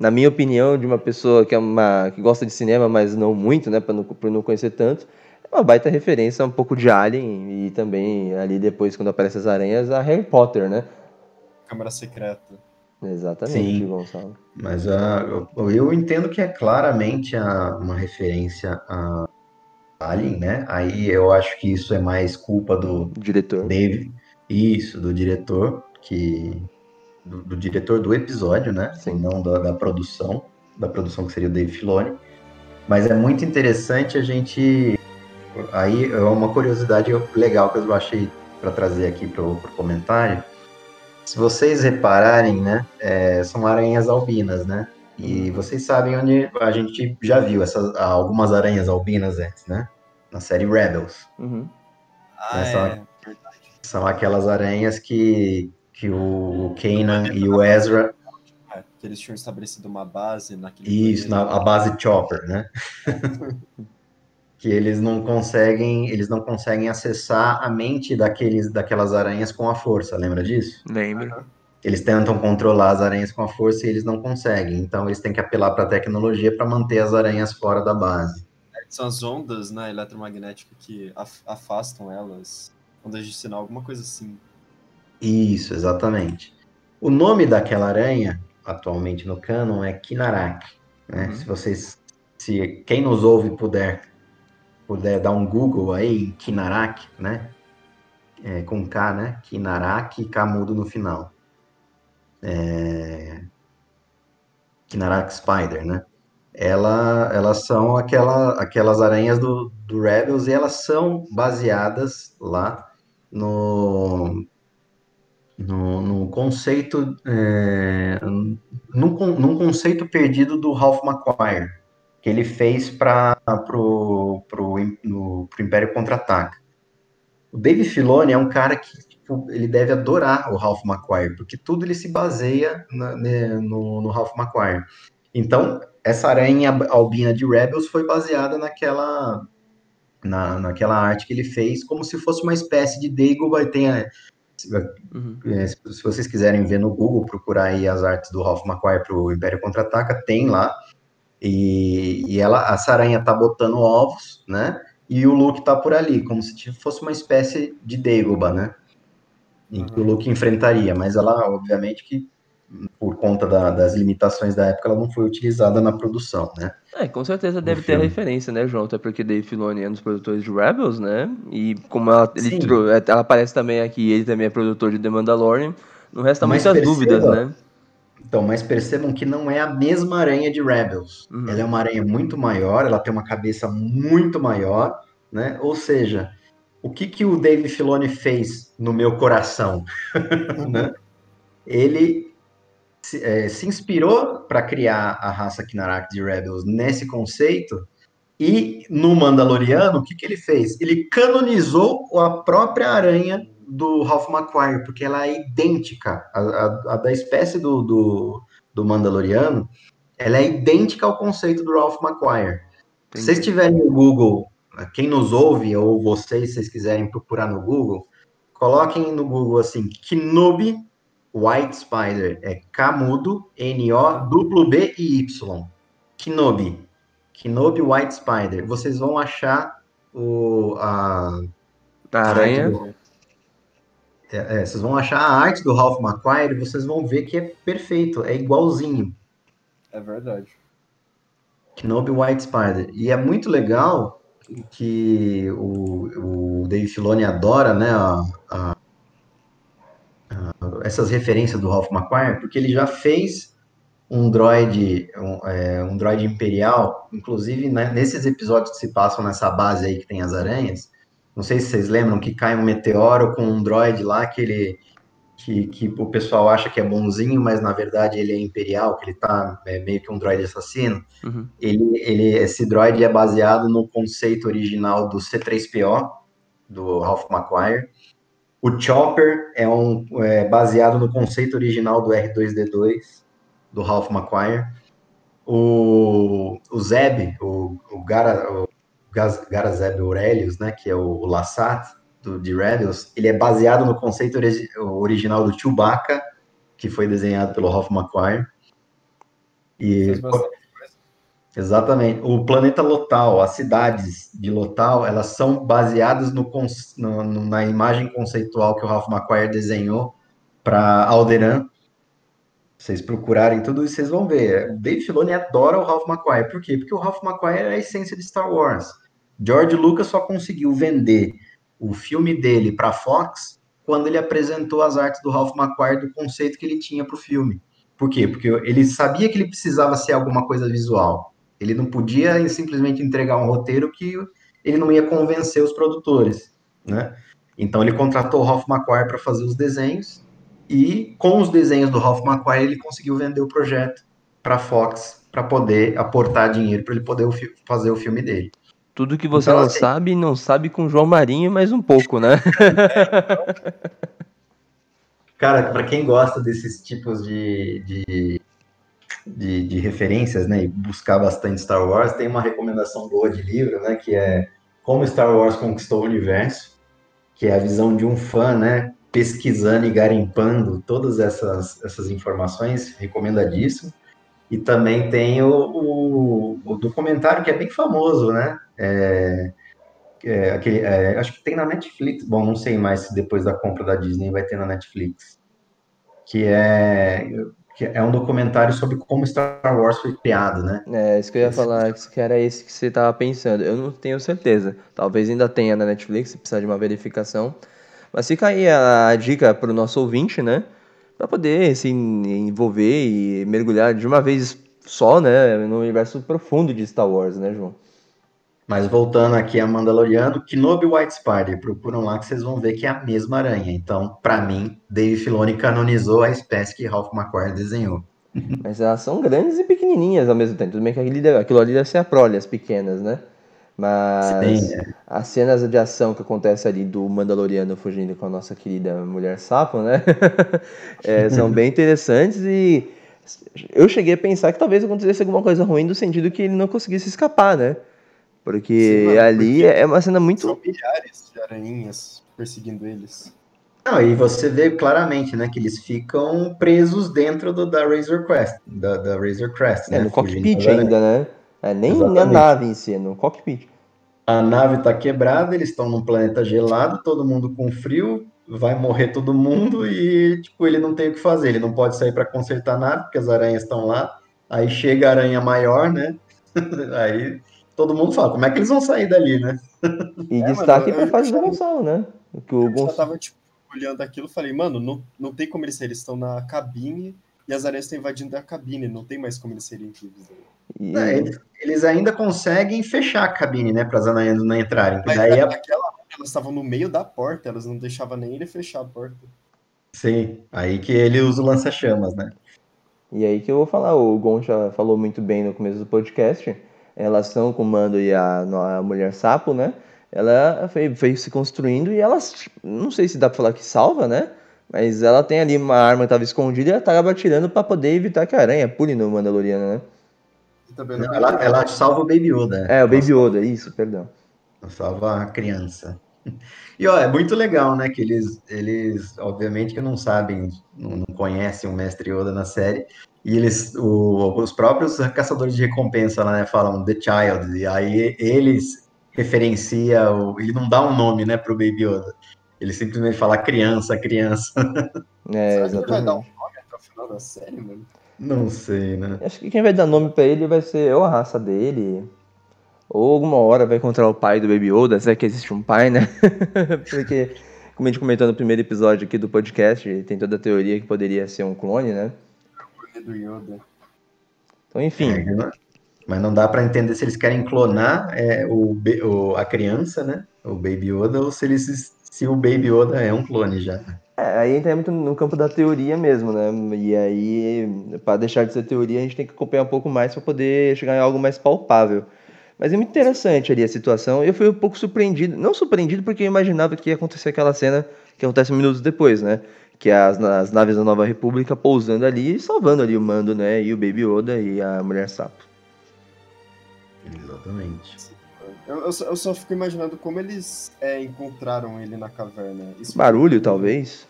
na minha opinião, de uma pessoa que, é uma, que gosta de cinema, mas não muito, né, não, por não conhecer tanto, é uma baita referência um pouco de Alien e também ali depois, quando aparecem as aranhas, a Harry Potter, né? Câmara Secreta. Exatamente, Sim, Gonçalo. Mas uh, eu, eu entendo que é claramente a, uma referência a Alien, né? Aí eu acho que isso é mais culpa do diretor. Dave. Isso, do diretor, que do, do, diretor do episódio, né? Sim. Não da, da, produção, da produção que seria o Dave Filoni. Mas é muito interessante a gente. Aí é uma curiosidade legal que eu achei para trazer aqui para o comentário. Se vocês repararem, né, é, são aranhas albinas, né? E vocês sabem onde a gente já viu essas, algumas aranhas albinas antes, né? Na série Rebels. Uhum. Ah, são, é, são aquelas aranhas que que o Kanan e o Ezra. É, que eles tinham estabelecido uma base naquele. Isso, na, a base Chopper, né? que eles não conseguem, eles não conseguem acessar a mente daqueles, daquelas aranhas com a força, lembra disso? Lembro. Eles tentam controlar as aranhas com a força e eles não conseguem. Então eles têm que apelar para a tecnologia para manter as aranhas fora da base. São as ondas né, eletromagnéticas que afastam elas, ondas de sinal, alguma coisa assim. Isso, exatamente. O nome daquela aranha, atualmente no canon, é Kinarak. Né? Uhum. Se vocês, se quem nos ouve puder, puder dar um Google aí Kinarak, né? É, com K, né? Kinarak e K mudo no final. É... Kinarak Spider, né? Ela, elas são aquela, aquelas aranhas do, do Rebels e elas são baseadas lá no, no, no conceito é, num, num, conceito perdido do Ralph McQuire que ele fez para pro, pro, pro Império Contra-Ataca. O Dave Filoni é um cara que tipo, ele deve adorar o Ralph McQuire, porque tudo ele se baseia na, no, no Ralph McQuire. Então, essa aranha albina de Rebels foi baseada naquela na, naquela arte que ele fez, como se fosse uma espécie de Dagobah, tem a, Uhum. É, se, se, vocês quiserem ver no Google, procurar aí as artes do Ralph McQuarrie para o Império Contra-Ataca, tem lá. E, e ela, a Saranha tá botando ovos, né? E o Luke tá por ali, como se fosse uma espécie de Dagobah, né? Em que o Luke enfrentaria. Mas ela, obviamente, que por conta da, das limitações da época, ela não foi utilizada na produção, né? É, com certeza deve ter a referência, né, João? Até porque Dave Filoni é um dos produtores de Rebels, né? E como ela, ele é, ela aparece também aqui, ele também é produtor de The Mandalorian, não resta mas muitas perceba, dúvidas, né? Então, mas percebam que não é a mesma aranha de Rebels. Uhum. Ela é uma aranha muito maior, ela tem uma cabeça muito maior, né? Ou seja, o que, que o Dave Filoni fez no meu coração? né? Ele se, é, se inspirou para criar a raça Kinarak de Rebels nesse conceito. E no Mandaloriano, o que, que ele fez? Ele canonizou a própria aranha do Ralph McQuire, porque ela é idêntica. A, a, a da espécie do, do, do, Mandaloriano, ela é idêntica ao conceito do Ralph McQuire. Se vocês tiverem no Google, quem nos ouve, ou vocês, se vocês quiserem procurar no Google, coloquem no Google assim, Kenobi White Spider é Camudo, N-O-B e Y. Kenobi. Kenobi White Spider. Vocês vão achar o, a, a aranha. É, é, vocês vão achar a arte do Ralph McQuire e vocês vão ver que é perfeito, é igualzinho. É verdade. Kenobi White Spider. E é muito legal que o, o Dave Filoni adora, né, a, a, a, essas referências do Ralph McQuarrie, porque ele já fez um droid, um, é, um droid imperial, inclusive né, nesses episódios que se passam nessa base aí que tem as aranhas, não sei se vocês lembram que cai um meteoro com um droid lá que ele que, que o pessoal acha que é bonzinho, mas na verdade ele é imperial, que ele tá é, meio que um droid assassino. Uhum. Ele, ele, esse droid é baseado no conceito original do C3PO, do Ralph McQuire. O Chopper é, um, é baseado no conceito original do R2D2, do Ralph McQuire. O, o Zeb, o, o, Gara, o Garazeb Aurelius, né, que é o, o Lassat, do, de Rebels, ele é baseado no conceito ori original do Chewbacca, que foi desenhado pelo Ralph McQuire. E exatamente, o planeta Lotal, as cidades de Lotal, elas são baseadas no, no, na imagem conceitual que o Ralph McQuire desenhou para Alderan. Vocês procurarem tudo isso, vocês vão ver. O Dave Filoni adora o Ralph McQuire. Por quê? Porque o Ralph McQuire é a essência de Star Wars. George Lucas só conseguiu vender o filme dele para Fox quando ele apresentou as artes do Ralph McQuarrie do conceito que ele tinha para o filme. Por quê? Porque ele sabia que ele precisava ser alguma coisa visual. Ele não podia simplesmente entregar um roteiro que ele não ia convencer os produtores, né? Então ele contratou o Ralph McQuarrie para fazer os desenhos e com os desenhos do Ralph McQuarrie ele conseguiu vender o projeto para a Fox para poder aportar dinheiro para ele poder fazer o filme dele. Tudo que você então, não assim, sabe, não sabe com João Marinho, mais um pouco, né? Cara, para quem gosta desses tipos de, de, de, de, referências, né, e buscar bastante Star Wars, tem uma recomendação boa de livro, né, que é Como Star Wars Conquistou o Universo, que é a visão de um fã, né, pesquisando e garimpando todas essas, essas informações, recomendadíssimo. E também tem o, o, o documentário que é bem famoso, né? É, é, aquele, é, acho que tem na Netflix. Bom, não sei mais se depois da compra da Disney vai ter na Netflix. Que é, que é um documentário sobre como Star Wars foi criado, né? É, isso que eu ia falar, que era esse que você estava pensando. Eu não tenho certeza. Talvez ainda tenha na Netflix, se precisar de uma verificação. Mas fica aí a, dica para o nosso ouvinte, né? para poder se envolver e mergulhar de uma vez só, né, no universo profundo de Star Wars, né, João? Mas voltando aqui a Mandaloriano, Kenobi White Spider, procuram lá que vocês vão ver que é a mesma aranha. Então, para mim, Dave Filoni canonizou a espécie que Ralph McQuarrie desenhou. Mas elas são grandes e pequenininhas ao mesmo tempo. Tudo bem que aquilo ali deve ser a prole, as pequenas, né? Mas Sim, é. as cenas de ação que acontece ali do Mandaloriano fugindo com a nossa querida mulher sapo, né? é, são bem interessantes e eu cheguei a pensar que talvez acontecesse alguma coisa ruim no sentido que ele não conseguisse escapar, né? Porque Sim, ali porque é uma cena muito. São milhares de aranhas perseguindo eles. Não, e você vê claramente, né, que eles ficam presos dentro do, da Razor Crest, da, da Razor Crest, é, né? no cockpit ainda, né? É, nem Exatamente. na nave em si, é no cockpit. A nave está quebrada, eles estão num planeta gelado, todo mundo com frio, vai morrer todo mundo e tipo ele não tem o que fazer, ele não pode sair para consertar nada porque as aranhas estão lá. Aí chega a aranha maior, né? Aí todo mundo fala, como é que eles vão sair dali, né? E é, destaque para fase do Gonçalo, né? Que o Gonçalo... tava tipo olhando aquilo, falei, mano, não, não tem como eles saírem, eles estão na cabine e as aranhas estão invadindo a cabine, não tem mais como eles serem vivos. E... É, eles, eles, ainda conseguem fechar a cabine, né, para as aranhas não entrarem. Mas daí naquela hora elas estavam no meio da porta, elas não deixavam nem ele fechar a porta. Sim, aí que ele usa o lança-chamas, né? E aí que eu vou falar, o Gon já falou muito bem no começo do podcast, em relação com o Mando e a, a Mulher Sapo, né? Ela foi, foi se construindo e ela, não sei se dá pra falar que salva, né? Mas ela tem ali uma arma que estava escondida e ela estava atirando para poder evitar que a aranha pule no Mandaloriano, né? ela, ela salva o Baby Yoda. É, o Baby Yoda, isso, perdão. Salva a criança. E ó, é muito legal, né? Que eles, eles obviamente que não sabem, não, não conhecem o Mestre Yoda na série, e eles, o, os próprios caçadores de recompensa lá, né, falam The Child, e aí eles referencia, o, ele não dá um nome, né, pro Baby Yoda. Ele simplesmente fala criança, criança. É, exatamente. Vai dar um nome até o final da série, mano? Não sei, né? Acho que quem vai dar nome pra ele vai ser ou a raça dele, ou alguma hora vai encontrar o pai do Baby Yoda, se é que existe um pai, né? Porque, como a gente comentou no primeiro episódio aqui do podcast, tem toda a teoria que poderia ser um clone, né? Do Yoda. Então, enfim. É, né? mas não dá pra entender se eles querem clonar é, o, o- a criança, né? O Baby Yoda, ou se, eles, se o Baby Yoda é um clone já. É, aí entra muito no campo da teoria mesmo, né? E aí, para deixar de ser teoria, a gente tem que acompanhar um pouco mais para poder chegar em algo mais palpável. Mas é muito interessante ali a situação. Eu fui um pouco surpreendido, não surpreendido porque eu imaginava que ia acontecer aquela cena que acontece minutos depois, né? Que é as, as naves da Nova República pousando ali e salvando ali o Mando, né? E o Baby Yoda e a Mulher Sapo. Exatamente. Eu, eu só, eu só fico imaginando como eles é, encontraram ele na caverna. Isso Barulho, talvez.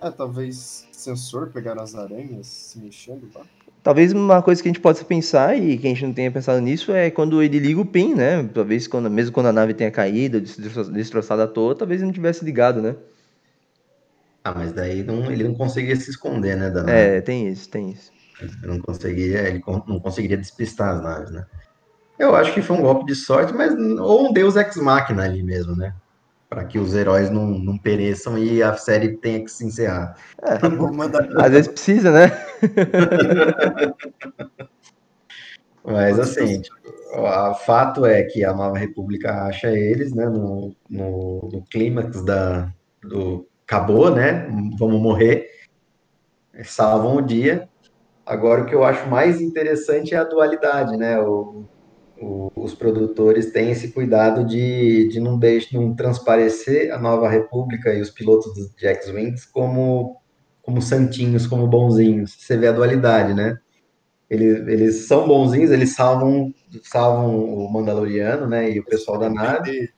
É, talvez sensor pegaram as aranhas se mexendo lá. Talvez uma coisa que a gente possa pensar e que a gente não tenha pensado nisso é quando ele liga o PIN, né? Talvez quando, mesmo quando a nave tenha caído, destro- destroçada à toa, talvez ele não tivesse ligado, né? Ah, mas daí não- ele não conseguia se esconder, né? Da nave. É, tem isso, tem isso. Ele não conseguiria, ele não conseguiria despistar as naves, né? Eu acho que foi um golpe de sorte, mas ou um Deus ex machina ali mesmo, né? Para que os heróis não, não pereçam e a série tenha que se encerrar. Manda Às vezes precisa, né? Mas assim, o fato é que a Nova República acha eles, né? No, no, no clímax da, do acabou, né? Vamos morrer. Salvam o dia. Agora o que eu acho mais interessante é a dualidade, né? O, o- os produtores têm esse cuidado de, de não deixar, não transparecer a Nova República e os pilotos dos de X-Wings como, como santinhos, como bonzinhos. Você vê a dualidade, né? Eles, eles são bonzinhos, eles salvam, salvam o Mandaloriano, né? E o pessoal da nave.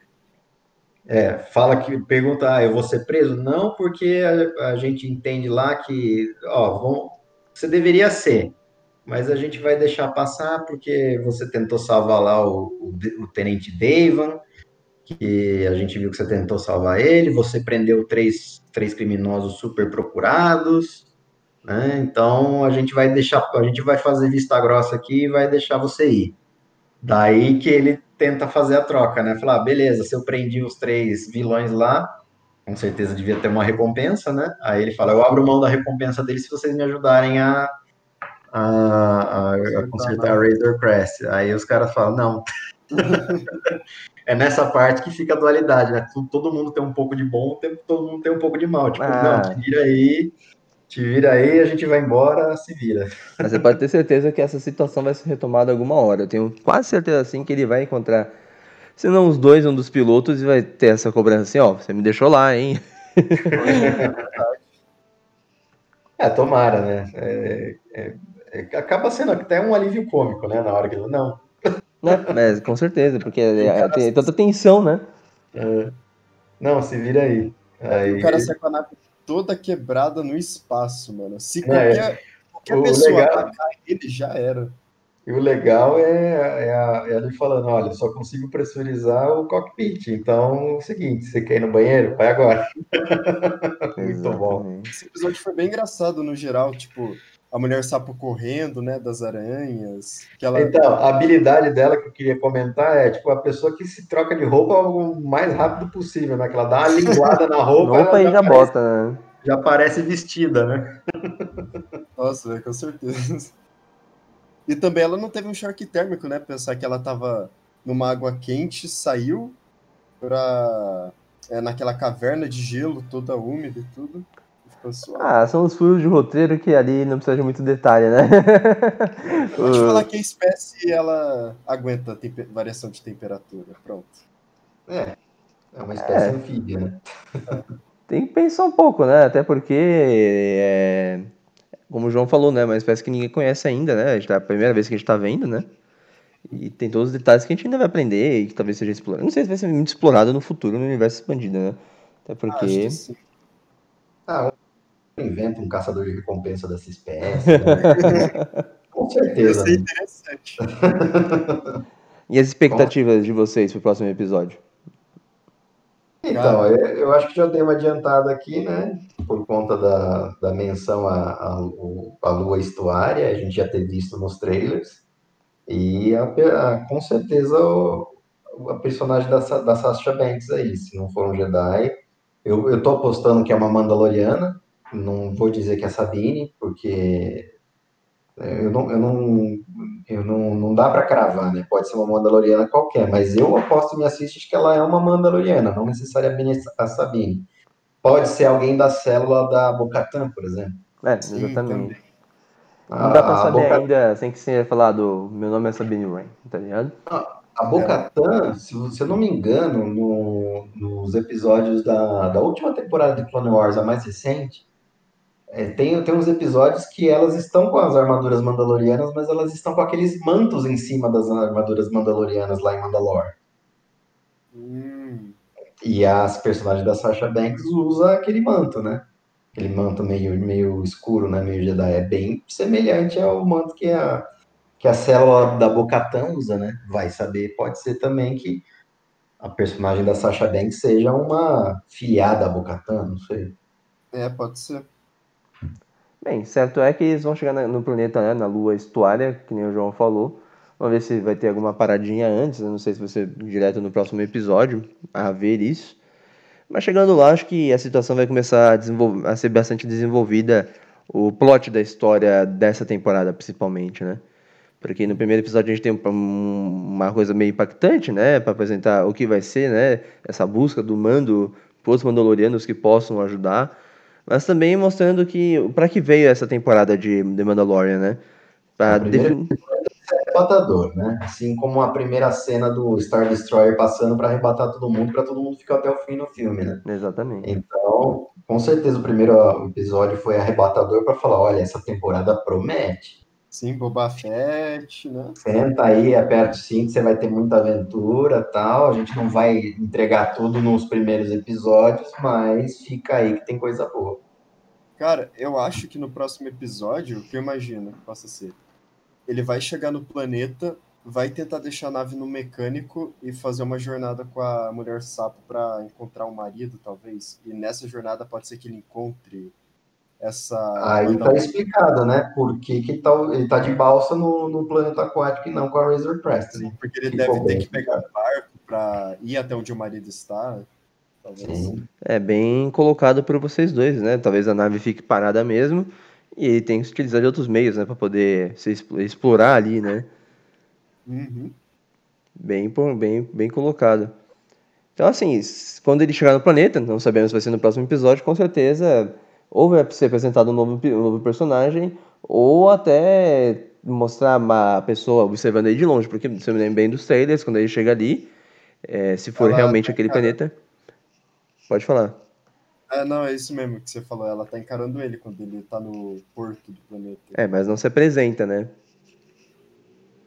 É, fala que pergunta, ah, eu vou ser preso? Não, porque a, a gente entende lá que, ó, vão, você deveria ser, mas a gente vai deixar passar porque você tentou salvar lá o, o, o Tenente Davan, que a gente viu que você tentou salvar ele, você prendeu três, três criminosos super procurados, né? Então a gente vai deixar, a gente vai fazer vista grossa aqui e vai deixar você ir. Daí que ele tenta fazer a troca, né? Falar, ah, beleza, se eu prendi os três vilões lá, com certeza devia ter uma recompensa, né? Aí ele fala, eu abro mão da recompensa deles se vocês me ajudarem a, a, a, a consertar a Razor Crest. Aí os caras falam, não. é nessa parte que fica a dualidade, né? Todo mundo tem um pouco de bom, todo mundo tem um pouco de mal. Tipo, Ah. não, te vira aí, te vira aí, a gente vai embora, se vira. Mas você pode ter certeza que essa situação vai ser retomada alguma hora. Eu tenho quase certeza assim que ele vai encontrar, se não os dois, um dos pilotos, e vai ter essa cobrança assim, ó, você me deixou lá, hein? É, tomara, né? É, é, é, acaba sendo até um alívio cômico, né? Na hora que ele não. Né? Mas com certeza, porque é, tem tanta tensão, né? é, não, se vira aí. aí O cara nave toda quebrada no espaço, mano. Se É, qualquer, qualquer o pessoa legal- atacar ele, já era. E o legal é, é, a- é ele falando, olha, só consigo pressurizar o cockpit. Então, é o seguinte, você quer ir no banheiro? Vai agora. Muito bom. Esse episódio foi bem engraçado no geral, tipo, a mulher sapo correndo, né, das aranhas. Que ela... Então, a habilidade dela que eu queria comentar é, tipo, a pessoa que se troca de roupa o mais rápido possível, né? Que ela dá uma linguada na roupa, Roupa aí já parece, bota, né? já parece vestida, né? Nossa, velho, com certeza. E também ela não teve um choque térmico, né? Pensar que ela tava numa água quente, saiu pra. É, naquela caverna de gelo toda úmida e tudo. Suave. Ah, são os furos de roteiro que ali não precisa de muito detalhe, né? Pode O- falar que a espécie ela aguenta variação de temperatura. Pronto. É, é uma espécie É. anfíbia, né? Tem que pensar um pouco, né? Até porque, é, como o João falou, né? É uma espécie que ninguém conhece ainda, né? A gente tá- É a primeira vez que a gente tá vendo, né? E tem todos os detalhes que a gente ainda vai aprender e que talvez seja explorado. Não sei se vai ser muito explorado no futuro, no universo expandido, né? Até Ah, acho porque. que sim. Ah, inventa um caçador de recompensa dessa espécie. né? Com certeza. ser né? interessante. E as expectativas de vocês pro próximo episódio? Então, eu, eu acho que já dei uma adiantada aqui, né? Por conta da, da menção à, à, à lua estuária, a gente já ter visto nos trailers. E a, a, com certeza o, a personagem da, da Sasha Banks aí, se não for um Jedi. Eu, eu tô apostando que é uma Mandaloriana, não vou dizer que é Sabine, porque eu não, eu não, eu não, não dá para cravar, né? Pode ser uma Mandaloriana qualquer, mas eu aposto me assiste que ela é uma Mandaloriana, não necessariamente a Sabine. Pode ser alguém da célula da Bocatan, por exemplo. É, exatamente. não dá pra saber Boca... ainda, sem que ser falado, meu nome é Sabine Wren, tá ligado? A Bocatan, é. se, se eu não me engano, no, nos episódios da, da última temporada de Clone Wars, a mais recente, é, tem, tem uns episódios que elas estão com as armaduras mandalorianas, mas elas estão com aqueles mantos em cima das armaduras mandalorianas lá em Mandalore. Hum. E as personagens da Sasha Banks usam aquele manto, né? Aquele manto meio, meio escuro, né? Meio Jedi. É bem semelhante ao manto que a, que a célula da Bocatã usa, né? Vai saber, pode ser também que a personagem da Sasha Banks seja uma filiada a Bocatã, não sei. É, pode ser. Bem, certo é que eles vão chegar no planeta, né, na lua estuária, que nem o João falou. Vamos ver se vai ter alguma paradinha antes, não sei se vai ser direto no próximo episódio, a ver isso. Mas chegando lá, acho que a situação vai começar a, a ser bastante desenvolvida, o plot da história dessa temporada, principalmente, né? Porque no primeiro episódio a gente tem uma coisa meio impactante, né? Para apresentar o que vai ser, né? Essa busca do mando os Mandalorianos que possam ajudar mas também mostrando que para que veio essa temporada de The Mandalorian, né? Para definir é arrebatador, né? Assim como a primeira cena do Star Destroyer passando para arrebatar todo mundo, para todo mundo ficar até o fim no filme, né? Exatamente. Então, com certeza o primeiro episódio foi arrebatador para falar, olha, essa temporada promete. Sim, Boba Fett, né? Senta aí, aperta o cinto, você vai ter muita aventura tal. A gente não vai entregar tudo nos primeiros episódios, mas fica aí que tem coisa boa. Cara, eu acho que no próximo episódio, o que eu imagino que possa ser? Ele vai chegar no planeta, vai tentar deixar a nave no mecânico e fazer uma jornada com a mulher sapo para encontrar um marido, talvez. E nessa jornada pode ser que ele encontre essa. Aí tá explicado, né? Por que, que tá, ele tá de balsa no, no planeta aquático e não com a Razor Crest. Sim, porque ele deve ter que pegar um barco para ir até onde o marido está. Sim. É bem colocado por vocês dois, né? Talvez a nave fique parada mesmo e ele tem que utilizar de outros meios, né? Para poder se explorar ali, né? Uhum. Bem, bem, bem colocado. Então, assim, quando ele chegar no planeta, não sabemos se vai ser no próximo episódio, com certeza ou vai ser apresentado um novo, um novo personagem, ou até mostrar uma pessoa observando ele de longe, porque você me lembra bem dos trailers, quando ele chega ali, é, se for ela realmente tá aquele planeta. Pode falar. É, não, é isso mesmo que você falou. Ela tá encarando ele quando ele tá no porto do planeta. É, mas não se apresenta, né?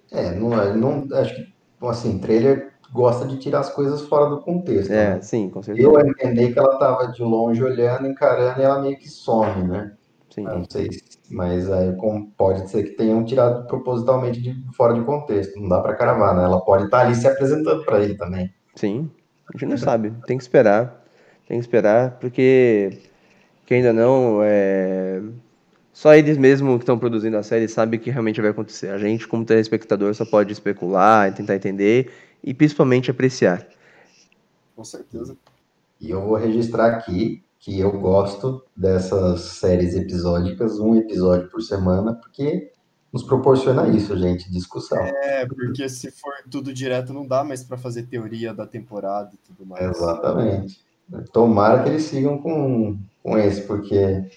É, não, é, não acho que, assim, trailer gosta de tirar as coisas fora do contexto. É, né? sim, com certeza. Eu entendi que ela estava de longe olhando, encarando, e ela meio que some, né? Sim. Não sei, mas aí pode ser que tenham tirado propositalmente de fora de contexto. Não dá para cravar, né? Ela pode estar tá ali se apresentando para ele também. Sim, a gente não sabe. Tem que esperar. Tem que esperar, porque que ainda não é só eles mesmo que estão produzindo a série sabem o que realmente vai acontecer. A gente, como telespectador, só pode especular, tentar entender e principalmente apreciar. Com certeza. E eu vou registrar aqui que eu gosto dessas séries episódicas, um episódio por semana, porque nos proporciona isso, gente, discussão. É, porque se for tudo direto não dá mais para fazer teoria da temporada e tudo mais. Exatamente. Tomara que eles sigam com, com esse, porque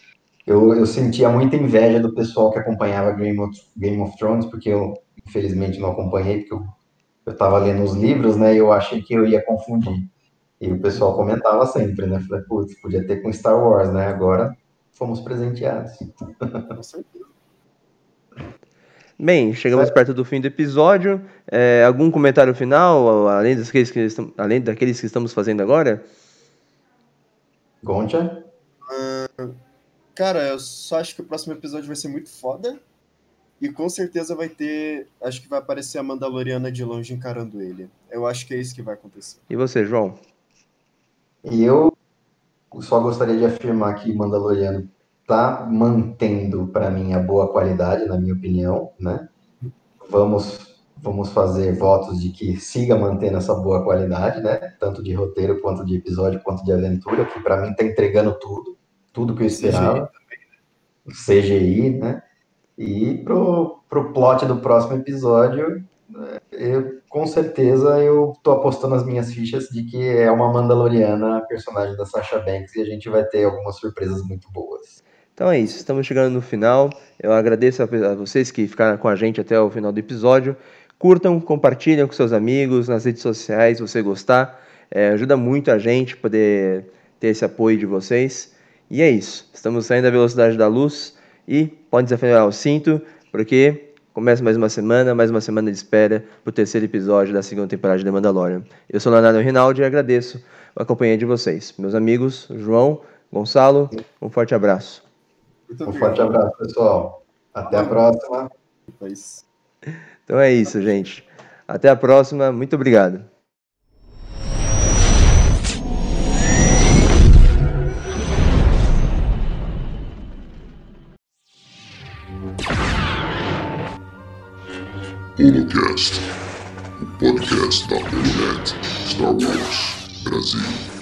eu, eu sentia muita inveja do pessoal que acompanhava Game of, Game of Thrones, porque eu, infelizmente, não acompanhei, porque eu eu estava lendo os livros, né, e eu achei que eu ia confundir. E o pessoal comentava sempre, né? Falei, putz, podia ter com Star Wars, né? Agora fomos presenteados. Com certeza. Bem, chegamos é. perto do fim do episódio. É, algum comentário final, além daqueles, que estamos, além daqueles que estamos fazendo agora? Goncha? Uh, cara, eu só acho que o próximo episódio vai ser muito foda. E com certeza vai ter. Acho que vai aparecer a Mandaloriana de longe encarando ele. Eu acho que é isso que vai acontecer. E você, João? E eu só gostaria de afirmar que Mandaloriano está mantendo para mim a boa qualidade, na minha opinião, né? Vamos vamos fazer votos de que siga mantendo essa boa qualidade, né? Tanto de roteiro quanto de episódio, quanto de aventura, que para mim está entregando tudo, tudo que eu esperava. CGI, CGI né? E pro, pro plot do próximo episódio, eu, com certeza eu tô apostando as minhas fichas de que é uma Mandaloriana, personagem da Sasha Banks, e a gente vai ter algumas surpresas muito boas. Então é isso, estamos chegando no final. Eu agradeço a, vocês que ficaram com a gente até o final do episódio. Curtam, compartilhem com seus amigos nas redes sociais, se você gostar. É, ajuda muito a gente poder ter esse apoio de vocês. E é isso, estamos saindo da velocidade da luz e pode desafiar o cinto, porque Começa mais uma semana, mais uma semana de espera para o terceiro episódio da segunda temporada de The Mandalorian. Eu sou Leonardo Rinaldi e agradeço a companhia de vocês. Meus amigos, João, Gonçalo, um forte abraço. um forte abraço, pessoal. Até a próxima. Então é isso, gente. Até a próxima. Muito obrigado. Holocast, o podcast da Holonet Star Wars Brasil.